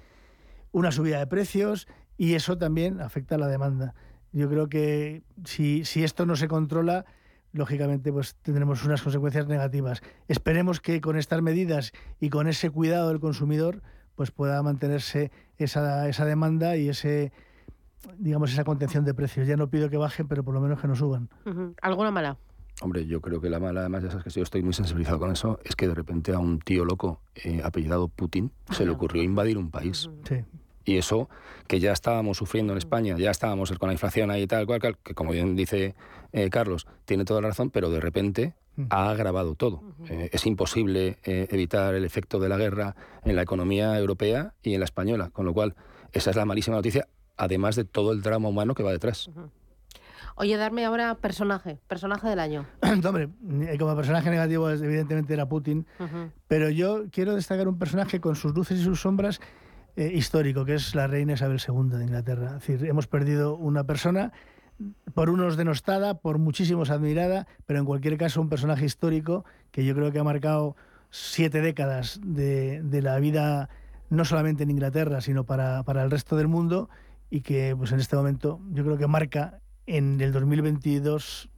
Una subida de precios y eso también afecta a la demanda. Yo creo que si, si esto no se controla, lógicamente pues tendremos unas consecuencias negativas. Esperemos que con estas medidas y con ese cuidado del consumidor pues pueda mantenerse esa, esa demanda y ese digamos esa contención de precios. Ya no pido que bajen, pero por lo menos que no suban. ¿Alguna mala? Hombre, yo creo que la mala, además ya sabes que yo estoy muy sensibilizado con eso, es que de repente a un tío loco eh, apellidado Putin se le ocurrió invadir un país. Sí. Y eso que ya estábamos sufriendo en España, ya estábamos con la inflación ahí y tal, cual, que como bien dice eh, Carlos, tiene toda la razón, pero de repente ha agravado todo. Eh, es imposible eh, evitar el efecto de la guerra en la economía europea y en la española, con lo cual esa es la malísima noticia, además de todo el drama humano que va detrás. Oye, darme ahora personaje, personaje del año. Hombre, como personaje negativo evidentemente era Putin, pero yo quiero destacar un personaje con sus luces y sus sombras eh, histórico, que es la reina Isabel II de Inglaterra. Es decir, hemos perdido una persona, por unos denostada, por muchísimos admirada, pero en cualquier caso un personaje histórico que yo creo que ha marcado siete décadas de, de la vida, no solamente en Inglaterra, sino para, para el resto del mundo, y que pues en este momento yo creo que marca en el 2022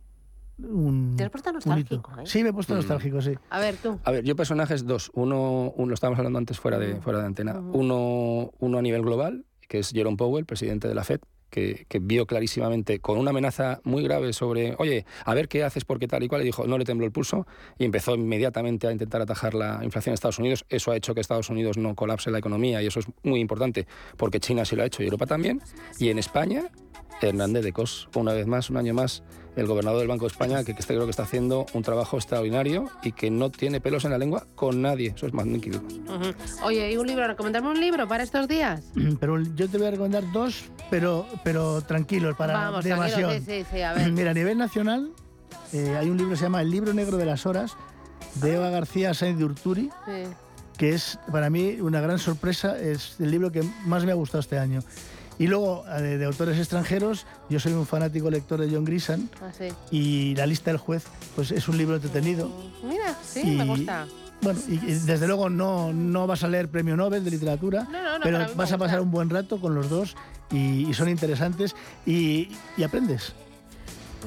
¿Te has puesto nostálgico? ¿eh? Sí, me he puesto mm. nostálgico, sí. A ver, tú. A ver, yo personajes dos. Uno, uno lo estábamos hablando antes fuera de, mm. fuera de antena. Mm. Uno, uno a nivel global, que es Jerome Powell, presidente de la FED, que, que, vio clarísimamente con una amenaza muy grave sobre, oye, a ver qué haces porque tal y cual, y dijo, no le tembló el pulso, y empezó inmediatamente a intentar atajar la inflación en Estados Unidos. Eso ha hecho que Estados Unidos no colapse la economía, y eso es muy importante, porque China sí lo ha hecho y Europa también. Y en España, Hernández de Cos, una vez más, un año más, el gobernador del Banco de España, que, este creo que está haciendo un trabajo extraordinario y que no tiene pelos en la lengua con nadie. Eso es magnífico. Oye, ¿y un libro? ¿Recomendarme un libro para estos días? Pero yo te voy a recomendar dos, pero, pero tranquilos, para Vamos, tranquilos, sí, sí, a ver. Mira, a nivel nacional eh, hay un libro que se llama El libro negro de las horas, de Eva García Sainz de Urturi. que es para mí una gran sorpresa, es el libro que más me ha gustado este año. Y luego, eh, de, autores extranjeros, yo soy un fanático lector de John Grisham. Ah, y La lista del juez, pues es un libro entretenido. Mira, sí, me gusta. Bueno, y, desde luego no, no vas a leer premio Nobel de literatura, pero vas a pasar un buen rato con los dos y, son interesantes y, aprendes.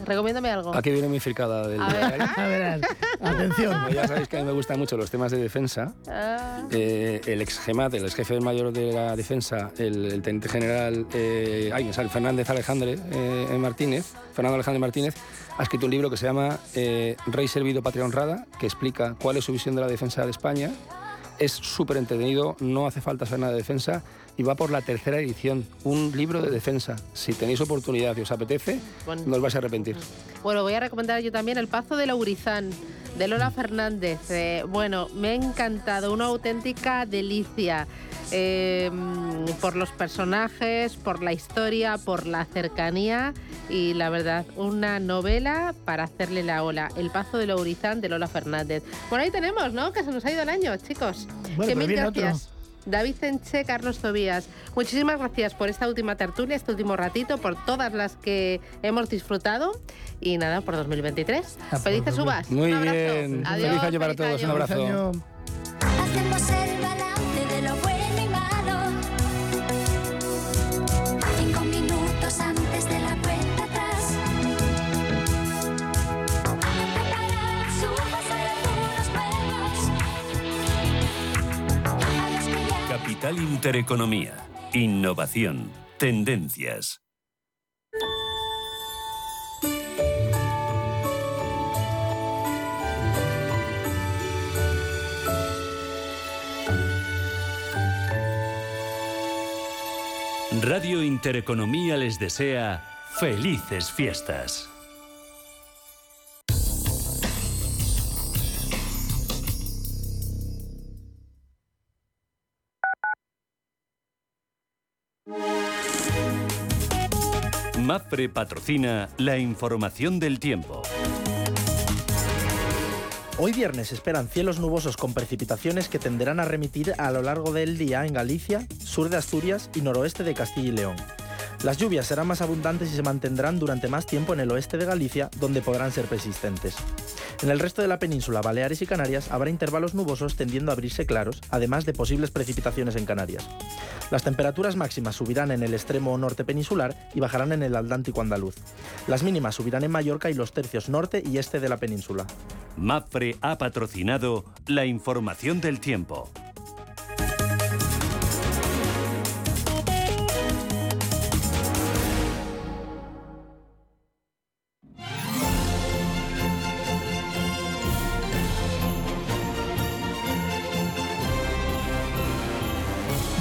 Recomiéndame algo. Aquí viene mi fricada del A ver. A ver, atención. Como ya sabéis que a mí me gustan mucho los temas de defensa. Ah, Eh, el ex GEMAT, el ex jefe mayor de la defensa, el, el teniente general eh, ay, me sale, Fernández Alejandre eh, Martínez, Fernando Alejandre Martínez, ha escrito un libro que se llama eh, Rey servido, patria honrada, que explica cuál es su visión de la defensa de España. Es súper entretenido, no hace falta saber nada de defensa y va por la tercera edición, un libro de defensa. Si tenéis oportunidad y os apetece, Bueno. no os vais a arrepentir. Bueno, voy a recomendar yo también El Pazo de Laurizán, de Lola Fernández. Eh, bueno, me ha encantado, una auténtica delicia. eh, por los personajes, por la historia, por la cercanía y la verdad, una novela para hacerle la ola. El Pazo de Laurizán de Lola Fernández. Bueno, ahí tenemos, ¿no? Que se nos ha ido el año, chicos. Bueno, que mil viene otro. David Enche, Carlos Tobías. Muchísimas gracias por esta última tertulia, este último ratito, por todas las que hemos disfrutado. Y nada, por 2023. Felices uvas. Muy Un abrazo. bien. Adiós, Feliz año para feliz todos. Un año. abrazo. Capital Intereconomía. Innovación. Tendencias. Radio Intereconomía les desea felices fiestas. MAPRE patrocina la información del tiempo. Hoy viernes esperan cielos nubosos con precipitaciones que tenderán a remitir a lo largo del día en Galicia, sur de Asturias y noroeste de Castilla y León. Las lluvias serán más abundantes y se mantendrán durante más tiempo en el oeste de Galicia, donde podrán ser persistentes. En el resto de la península, Baleares y Canarias habrá intervalos nubosos tendiendo a abrirse claros, además de posibles precipitaciones en Canarias. Las temperaturas máximas subirán en el extremo norte peninsular y bajarán en el Atlántico andaluz. Las mínimas subirán en Mallorca y los tercios norte y este de la península. MAPRE ha patrocinado la información del tiempo.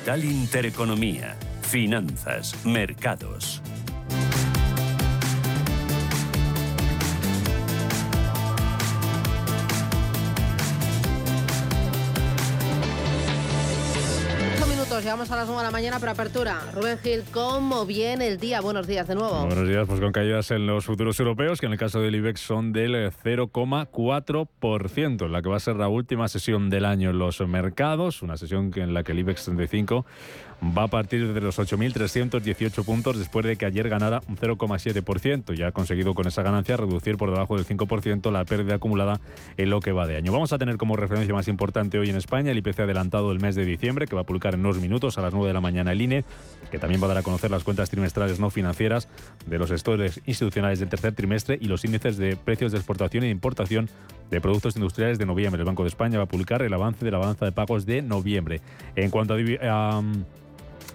Capital Intereconomía. Finanzas, mercados. Llegamos a las 9 de la mañana para apertura. Rubén Gil, ¿cómo viene el día? Buenos días de nuevo. Buenos días, pues con caídas en los futuros europeos, que en el caso del IBEX son del 0,4%, en la que va a ser la última sesión del año en los mercados, una sesión en la que el IBEX 35 va a partir de los 8.318 puntos después de que ayer ganara un 0,7% y ha conseguido con esa ganancia reducir por debajo del 5% la pérdida acumulada en lo que va de año. Vamos a tener como referencia más importante hoy en España el IPC adelantado del mes de diciembre que va a publicar en unos minutos a las 9 de la mañana el INE, que también va a dar a conocer las cuentas trimestrales no financieras de los gestores institucionales del tercer trimestre y los índices de precios de exportación e importación de productos industriales de noviembre. El Banco de España va a publicar el avance de la balanza de pagos de noviembre. En cuanto a...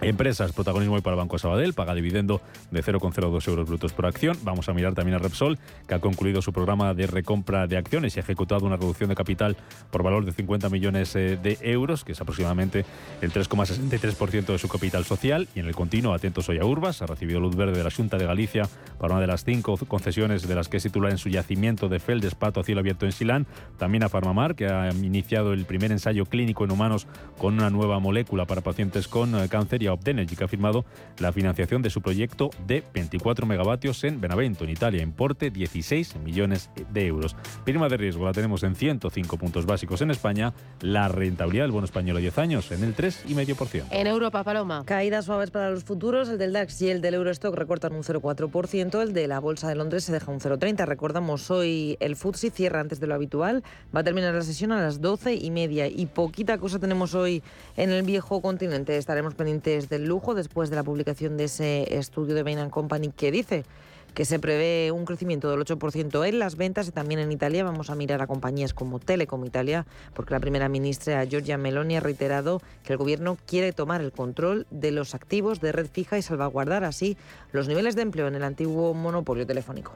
Empresas, protagonismo hoy para el Banco Sabadell, paga dividendo de 0,02 euros brutos por acción. Vamos a mirar también a Repsol, que ha concluido su programa de recompra de acciones y ha ejecutado una reducción de capital por valor de 50 millones eh, de euros, que es aproximadamente el 3,63% de su capital social. Y en el continuo, atentos hoy a Urbas, ha recibido luz verde de la Junta de Galicia para una de las cinco concesiones de las que es titular en su yacimiento de Feldespato a cielo abierto en Silán. También a Farmamar, que ha iniciado el primer ensayo clínico en humanos con una nueva molécula para pacientes con eh, cáncer y Optenergy, que ha firmado la financiación de su proyecto de 24 megavatios en Benavento, en Italia, importe 16 millones de euros. Prima de riesgo la tenemos en 105 puntos básicos en España, la rentabilidad del bono español a 10 años en el 3,5%. En Europa, Paloma. Caídas suaves para los futuros, el del DAX y el del Eurostock recortan un 0,4%, el de la Bolsa de Londres se deja un 0,30%. Recordamos, hoy el FTSE cierra antes de lo habitual, va a terminar la sesión a las 12 y media y poquita cosa tenemos hoy en el viejo continente. Estaremos pendientes del lujo después de la publicación de ese estudio de Bain Company que dice que se prevé un crecimiento del 8% en las ventas y también en Italia. Vamos a mirar a compañías como Telecom Italia, porque la primera ministra Giorgia Meloni ha reiterado que el gobierno quiere tomar el control de los activos de red fija y salvaguardar así los niveles de empleo en el antiguo monopolio telefónico.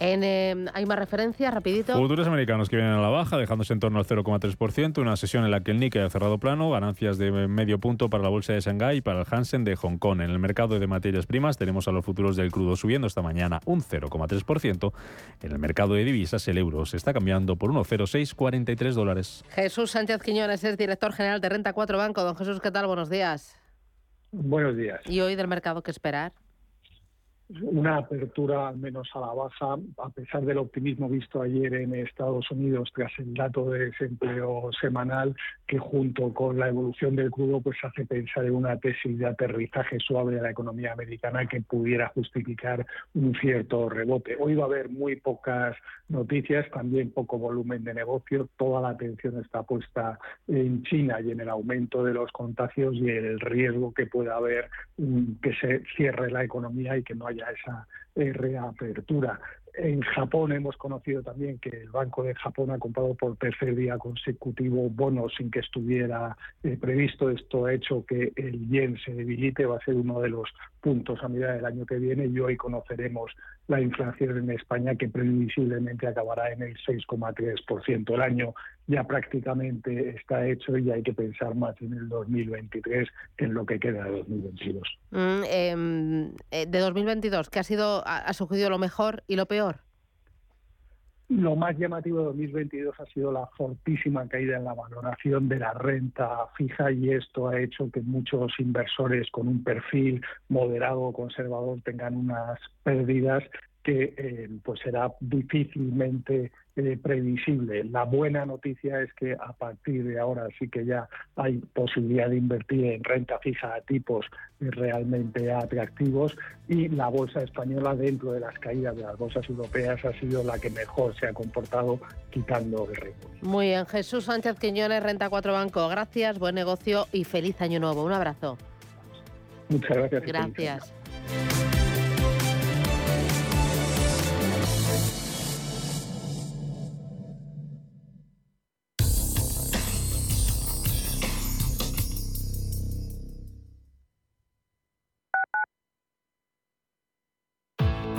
En, em, hay más referencias, rapidito. Futuros americanos que vienen a la baja, dejándose en torno al 0,3%. Una sesión en la que el Nikkei ha cerrado plano, ganancias de medio punto para la bolsa de Shanghái y para el Hansen de Hong Kong. En el mercado de materias primas tenemos a los futuros del crudo subiendo esta mañana un 0,3%. En el mercado de divisas el euro se está cambiando por 1,0643 dólares. Jesús Sánchez Quiñones es director general de Renta 4 Banco. Don Jesús, ¿qué tal? Buenos días. Buenos días. ¿Y hoy del mercado qué esperar? Una apertura al menos a la baja, a pesar del optimismo visto ayer en Estados Unidos tras el dato de desempleo semanal, que junto con la evolución del crudo pues hace pensar en una tesis de aterrizaje suave de la economía americana que pudiera justificar un cierto rebote. Hoy va a haber muy pocas noticias, también poco volumen de negocio, toda la atención está puesta en China y en el aumento de los contagios y el riesgo que pueda haber mm, que se cierre la economía y que no haya esa reapertura. En Japón hemos conocido también que el Banco de Japón ha comprado por tercer día consecutivo bonos sin que estuviera eh, previsto. Esto ha hecho que el yen se debilite, va a ser uno de los puntos a medida del año que viene y hoy conoceremos la inflación en España que previsiblemente acabará en el 6,3%. El año ya prácticamente está hecho y hay que pensar más en el 2023 que en lo que queda de 2022. Mm, em, eh, de 2022, ¿qué ha sido, ha, surgido lo mejor y lo peor? Lo más llamativo de 2022 ha sido la fortísima caída en la valoración de la renta fija y esto ha hecho que muchos inversores con un perfil moderado o conservador tengan unas pérdidas que eh, pues será difícilmente eh, previsible. La buena noticia es que a partir de ahora sí que ya hay posibilidad de invertir en renta fija a tipos realmente atractivos y la bolsa española dentro de las caídas de las bolsas europeas ha sido la que mejor se ha comportado quitando el riesgo. Muy bien, Jesús Sánchez Quiñones, Renta 4 Banco. Gracias, buen negocio y feliz año nuevo. Un abrazo. Muchas gracias. Gracias.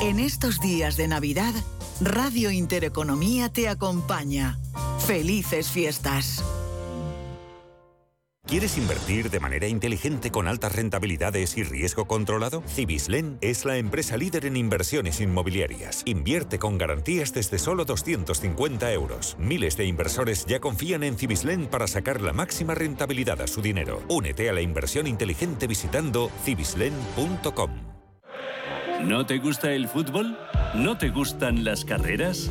En estos días de Navidad, Radio Intereconomía te acompaña. Felices fiestas. ¿Quieres invertir de manera inteligente con altas rentabilidades y riesgo controlado? Cibislen es la empresa líder en inversiones inmobiliarias. Invierte con garantías desde solo 250 euros. Miles de inversores ya confían en Cibislen para sacar la máxima rentabilidad a su dinero. Únete a la inversión inteligente visitando cibislen.com. ¿No te gusta el fútbol? ¿No te gustan las carreras?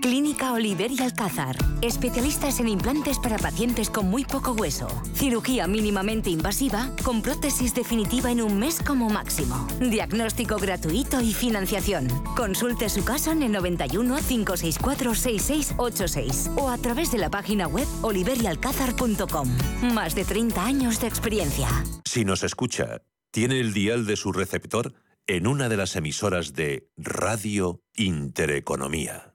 Clínica Oliver y Alcázar. Especialistas en implantes para pacientes con muy poco hueso. Cirugía mínimamente invasiva con prótesis definitiva en un mes como máximo. Diagnóstico gratuito y financiación. Consulte su caso en el 91 564 6686 o a través de la página web oliverialcázar.com. Más de 30 años de experiencia. Si nos escucha, tiene el dial de su receptor en una de las emisoras de Radio Intereconomía.